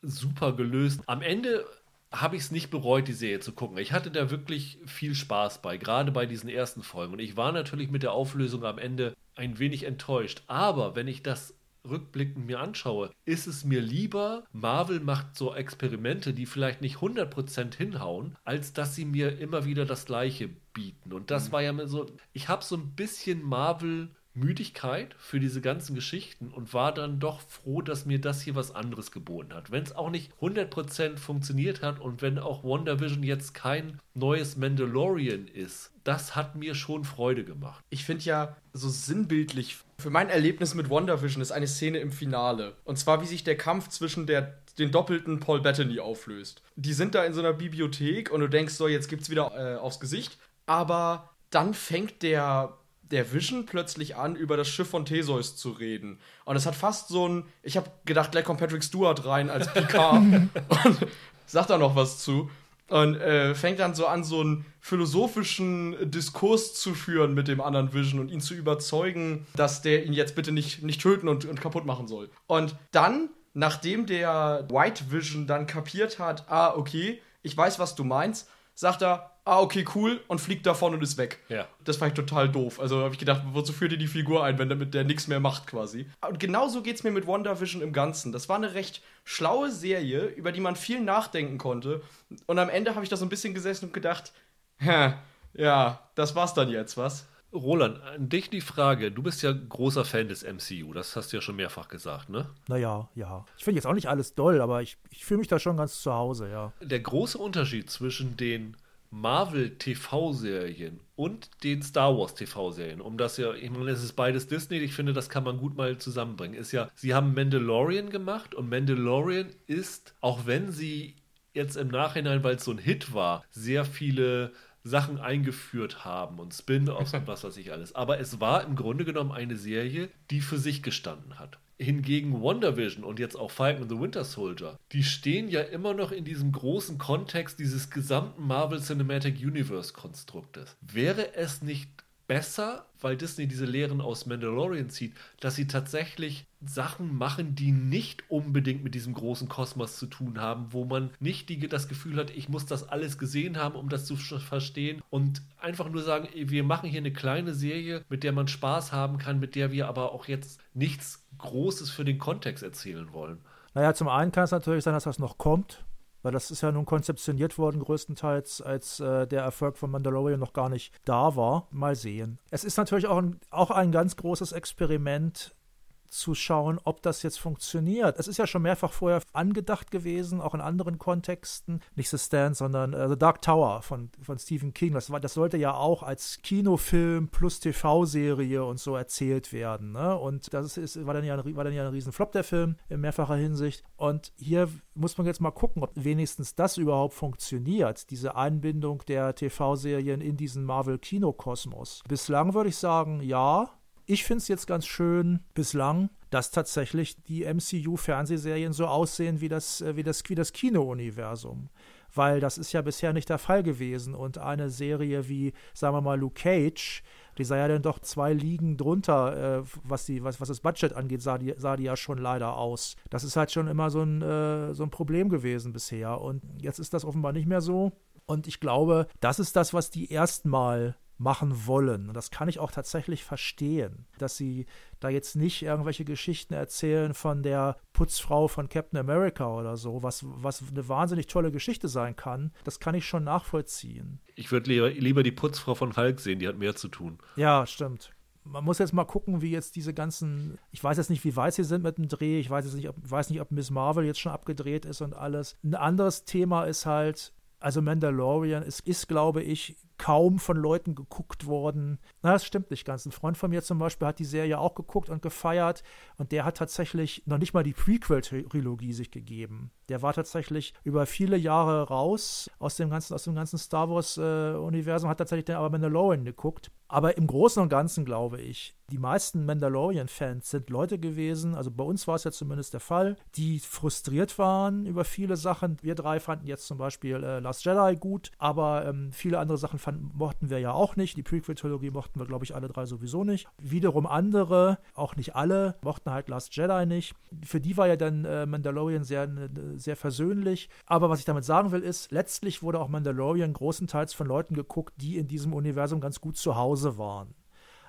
super gelöst. Am Ende habe ich es nicht bereut, die Serie zu gucken. Ich hatte da wirklich viel Spaß bei, gerade bei diesen ersten Folgen. Und ich war natürlich mit der Auflösung am Ende ein wenig enttäuscht. Aber wenn ich das rückblickend mir anschaue, ist es mir lieber, Marvel macht so Experimente, die vielleicht nicht 100% hinhauen, als dass sie mir immer wieder das Gleiche bieten. Und das mhm. war ja so, ich habe so ein bisschen Marvel Müdigkeit für diese ganzen Geschichten und war dann doch froh, dass mir das hier was anderes geboten hat. Wenn es auch nicht 100% funktioniert hat und wenn auch WandaVision jetzt kein neues Mandalorian ist, das hat mir schon Freude gemacht. Ich finde ja so sinnbildlich für mein Erlebnis mit WandaVision ist eine Szene im Finale. Und zwar, wie sich der Kampf zwischen der, den doppelten Paul Bettany auflöst. Die sind da in so einer Bibliothek und du denkst so, jetzt gibt's wieder äh, aufs Gesicht. Aber dann fängt der der Vision plötzlich an, über das Schiff von Theseus zu reden. Und es hat fast so ein, ich habe gedacht, gleich kommt Patrick Stewart rein als Picard und sagt da noch was zu. Und äh, fängt dann so an, so einen philosophischen Diskurs zu führen mit dem anderen Vision und ihn zu überzeugen, dass der ihn jetzt bitte nicht, nicht töten und, und kaputt machen soll. Und dann, nachdem der White Vision dann kapiert hat, ah, okay, ich weiß, was du meinst, sagt er, ah, okay, cool, und fliegt davon und ist weg. Ja. Das fand ich total doof. Also habe ich gedacht, wozu führt ihr die Figur ein, wenn damit der nichts mehr macht quasi? Und genauso geht es mir mit WandaVision im Ganzen. Das war eine recht schlaue Serie, über die man viel nachdenken konnte. Und am Ende habe ich da so ein bisschen gesessen und gedacht, ja, das war's dann jetzt, was? Roland, an dich die Frage. Du bist ja großer Fan des MCU, das hast du ja schon mehrfach gesagt, ne? Naja, ja. Ich finde jetzt auch nicht alles doll, aber ich, ich fühle mich da schon ganz zu Hause, ja. Der große Unterschied zwischen den Marvel-TV-Serien und den Star Wars TV-Serien, um das ja, ich meine, es ist beides Disney, ich finde, das kann man gut mal zusammenbringen, ist ja, sie haben Mandalorian gemacht und Mandalorian ist, auch wenn sie jetzt im Nachhinein, weil es so ein Hit war, sehr viele Sachen eingeführt haben und Spin-offs und was weiß ich alles. Aber es war im Grunde genommen eine Serie, die für sich gestanden hat. Hingegen WandaVision und jetzt auch Falcon and the Winter Soldier, die stehen ja immer noch in diesem großen Kontext dieses gesamten Marvel Cinematic Universe Konstruktes. Wäre es nicht besser, weil Disney diese Lehren aus Mandalorian zieht, dass sie tatsächlich Sachen machen, die nicht unbedingt mit diesem großen Kosmos zu tun haben, wo man nicht die, das Gefühl hat, ich muss das alles gesehen haben, um das zu verstehen und einfach nur sagen, wir machen hier eine kleine Serie, mit der man Spaß haben kann, mit der wir aber auch jetzt nichts Großes für den Kontext erzählen wollen. Naja, zum einen kann es natürlich sein, dass das noch kommt. Weil das ist ja nun konzeptioniert worden, größtenteils, als äh, der Erfolg von Mandalorian noch gar nicht da war. Mal sehen. Es ist natürlich auch ein, auch ein ganz großes Experiment, zu schauen, ob das jetzt funktioniert. Es ist ja schon mehrfach vorher angedacht gewesen, auch in anderen Kontexten. Nicht The Stand, sondern äh, The Dark Tower von, von Stephen King. Das, war, das sollte ja auch als Kinofilm plus TV-Serie und so erzählt werden. Ne? Und das ist, war, dann ja ein, war dann ja ein Riesenflop, der Film, in mehrfacher Hinsicht. Und hier muss man jetzt mal gucken, ob wenigstens das überhaupt funktioniert, diese Einbindung der TV-Serien in diesen Marvel-Kinokosmos. Bislang würde ich sagen, ja, ich finde es jetzt ganz schön bislang, dass tatsächlich die MCU-Fernsehserien so aussehen wie das, äh, wie das, wie das Kino-Universum. Weil das ist ja bisher nicht der Fall gewesen. Und eine Serie wie, sagen wir mal, Luke Cage, die sah ja dann doch zwei Ligen drunter, äh, was, die, was, was das Budget angeht, sah die, sah die ja schon leider aus. Das ist halt schon immer so ein, äh, so ein Problem gewesen bisher. Und jetzt ist das offenbar nicht mehr so. Und ich glaube, das ist das, was die erstmal machen wollen. Und das kann ich auch tatsächlich verstehen, dass sie da jetzt nicht irgendwelche Geschichten erzählen von der Putzfrau von Captain America oder so, was, was eine wahnsinnig tolle Geschichte sein kann. Das kann ich schon nachvollziehen. Ich würde lieber, lieber die Putzfrau von Hulk sehen, die hat mehr zu tun. Ja, stimmt man muss jetzt mal gucken, wie jetzt diese ganzen, ich weiß jetzt nicht, wie weit sie sind mit dem Dreh, ich weiß jetzt nicht, ob, weiß nicht, ob Miss Marvel jetzt schon abgedreht ist und alles. Ein anderes Thema ist halt, also Mandalorian ist, ist glaube ich, kaum von Leuten geguckt worden. Na, das stimmt nicht ganz. Ein Freund von mir zum Beispiel hat die Serie auch geguckt und gefeiert und der hat tatsächlich noch nicht mal die Prequel-Trilogie sich gegeben. Der war tatsächlich über viele Jahre raus aus dem ganzen, aus dem ganzen Star Wars-Universum, äh, hat tatsächlich dann aber Mandalorian geguckt. Aber im Großen und Ganzen glaube ich, die meisten Mandalorian-Fans sind Leute gewesen, also bei uns war es ja zumindest der Fall, die frustriert waren über viele Sachen. Wir drei fanden jetzt zum Beispiel äh, Last Jedi gut, aber ähm, viele andere Sachen fanden, mochten wir ja auch nicht. Die Prequel-Trilogie mochten wir, glaube ich, alle drei sowieso nicht. Wiederum andere, auch nicht alle, mochten halt Last Jedi nicht. Für die war ja dann äh, Mandalorian sehr, sehr versöhnlich. Aber was ich damit sagen will, ist, letztlich wurde auch Mandalorian großenteils von Leuten geguckt, die in diesem Universum ganz gut zu Hause waren.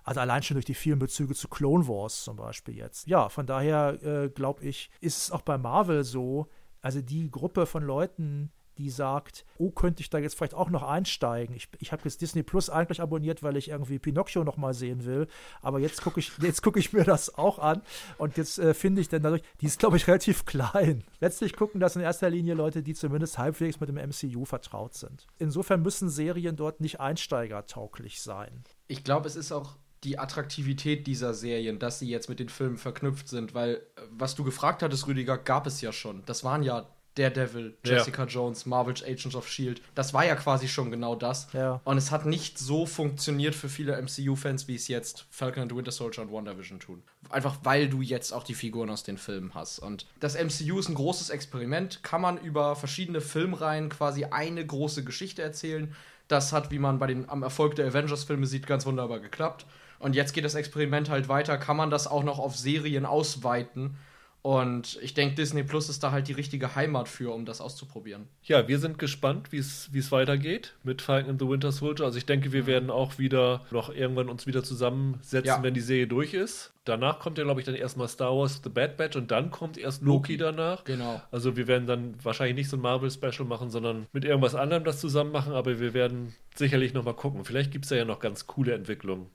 Also allein schon durch die vielen Bezüge zu Clone Wars zum Beispiel jetzt. Ja, von daher äh, glaube ich, ist es auch bei Marvel so, also die Gruppe von Leuten, die sagt, oh, könnte ich da jetzt vielleicht auch noch einsteigen. Ich, ich habe jetzt Disney Plus eigentlich abonniert, weil ich irgendwie Pinocchio noch mal sehen will. Aber jetzt gucke ich, jetzt ich mir das auch an und jetzt äh, finde ich dann dadurch, die ist, glaube ich, relativ klein. Letztlich gucken das in erster Linie Leute, die zumindest halbwegs mit dem MCU vertraut sind. Insofern müssen Serien dort nicht einsteigertauglich sein. Ich glaube, es ist auch die Attraktivität dieser Serien, dass sie jetzt mit den Filmen verknüpft sind, weil äh, was du gefragt hattest, Rüdiger, gab es ja schon. Das waren ja Daredevil, Jessica ja. Jones, Marvel's Agents of Shield. Das war ja quasi schon genau das. Ja. Und es hat nicht so funktioniert für viele MCU-Fans, wie es jetzt Falcon and Winter Soldier und WandaVision tun. Einfach weil du jetzt auch die Figuren aus den Filmen hast. Und das MCU ist ein großes Experiment. Kann man über verschiedene Filmreihen quasi eine große Geschichte erzählen. Das hat, wie man bei den, am Erfolg der Avengers-Filme sieht, ganz wunderbar geklappt. Und jetzt geht das Experiment halt weiter. Kann man das auch noch auf Serien ausweiten? Und ich denke, Disney Plus ist da halt die richtige Heimat für, um das auszuprobieren. Ja, wir sind gespannt, wie es weitergeht mit Falcon and the Winter Soldier. Also ich denke, wir mhm. werden auch wieder noch irgendwann uns wieder zusammensetzen, ja. wenn die Serie durch ist. Danach kommt ja, glaube ich, dann erstmal Star Wars The Bad Batch und dann kommt erst Loki, Loki danach. Genau. Also wir werden dann wahrscheinlich nicht so ein Marvel-Special machen, sondern mit irgendwas anderem das zusammen machen, aber wir werden sicherlich nochmal gucken. Vielleicht gibt es da ja noch ganz coole Entwicklungen.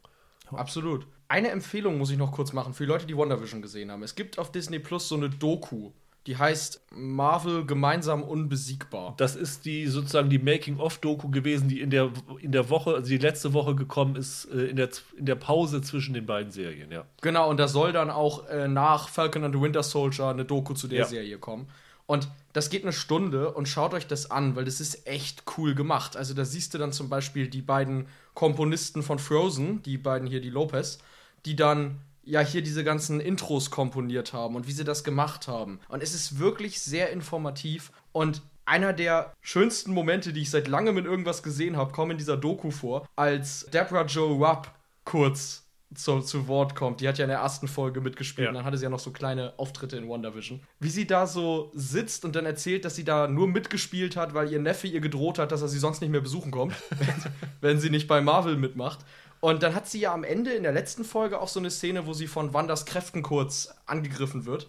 Absolut. Eine Empfehlung muss ich noch kurz machen für die Leute, die WandaVision gesehen haben. Es gibt auf Disney Plus so eine Doku. Die heißt Marvel gemeinsam unbesiegbar. Das ist die sozusagen die Making-of-Doku gewesen, die in der, in der Woche, also die letzte Woche gekommen ist, äh, in der, in der Pause zwischen den beiden Serien, ja. Genau, und da soll dann auch äh, nach Falcon and the Winter Soldier eine Doku zu der ja. Serie kommen. Und das geht eine Stunde und schaut euch das an, weil das ist echt cool gemacht. Also da siehst du dann zum Beispiel die beiden Komponisten von Frozen, die beiden hier, die Lopez, die dann ja hier diese ganzen Intros komponiert haben und wie sie das gemacht haben. Und es ist wirklich sehr informativ und einer der schönsten Momente, die ich seit langem in irgendwas gesehen habe, kommen in dieser Doku vor, als Deborah Joe Rupp kurz zu, zu Wort kommt. Die hat ja in der ersten Folge mitgespielt ja. und dann hatte sie ja noch so kleine Auftritte in WandaVision. Wie sie da so sitzt und dann erzählt, dass sie da nur mitgespielt hat, weil ihr Neffe ihr gedroht hat, dass er sie sonst nicht mehr besuchen kommt, wenn, wenn sie nicht bei Marvel mitmacht. Und dann hat sie ja am Ende in der letzten Folge auch so eine Szene, wo sie von Wandas Kräften kurz angegriffen wird.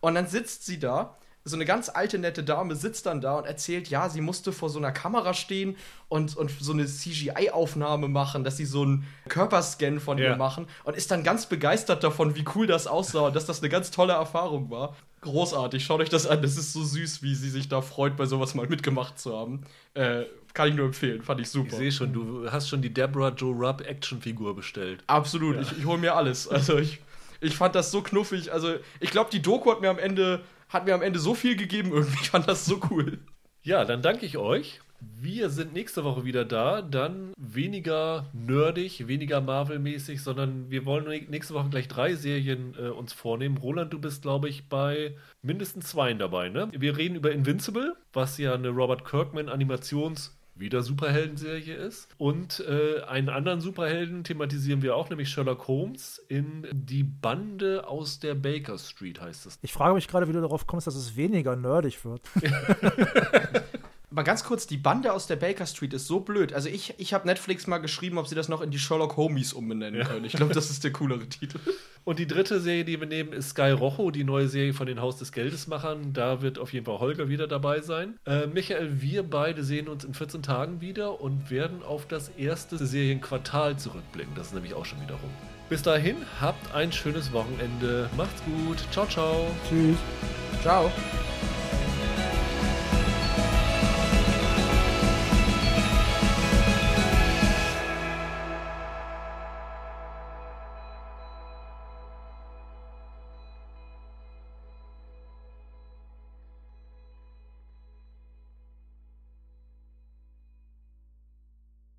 Und dann sitzt sie da so eine ganz alte, nette Dame sitzt dann da und erzählt, ja, sie musste vor so einer Kamera stehen und, und so eine CGI-Aufnahme machen, dass sie so einen Körperscan von Ja. ihr machen und ist dann ganz begeistert davon, wie cool das aussah und dass das eine ganz tolle Erfahrung war. Großartig, schaut euch das an. Das ist so süß, wie sie sich da freut, bei sowas mal mitgemacht zu haben. Äh, kann ich nur empfehlen, fand ich super. Ich sehe schon, du hast schon die Deborah Joe Rupp Actionfigur bestellt. Absolut, ich, ich hole mir alles. Also ich, ich fand das so knuffig. Also ich glaube, die Doku hat mir am Ende hat mir am Ende so viel gegeben irgendwie. Ich fand das so cool. Ja, dann danke ich euch. Wir sind nächste Woche wieder da. Dann weniger nerdig, weniger Marvel-mäßig, sondern wir wollen nä- nächste Woche gleich drei Serien äh, uns vornehmen. Roland, du bist, glaube ich, bei mindestens zweien dabei, ne? Wir reden über Invincible, was ja eine Robert Kirkman-Animations- wieder Superhelden-Serie ist. Und äh, einen anderen Superhelden thematisieren wir auch, nämlich Sherlock Holmes in Die Bande aus der Baker Street heißt es. Ich frage mich gerade, wie du darauf kommst, dass es weniger nerdig wird. Aber ganz kurz, die Bande aus der Baker Street ist so blöd. Also ich, ich habe Netflix mal geschrieben, ob sie das noch in die Sherlock Homies umbenennen können. Ich glaube, das ist der coolere Titel. Und die dritte Serie, die wir nehmen, ist Sky Rojo, die neue Serie von den Haus des Geldesmachern. Da wird auf jeden Fall Holger wieder dabei sein. Äh, Michael, wir beide sehen uns in 14 Tagen wieder und werden auf das erste Serienquartal zurückblicken. Das ist nämlich auch schon wieder rum. Bis dahin, habt ein schönes Wochenende. Macht's gut. Ciao, ciao. Tschüss. Ciao.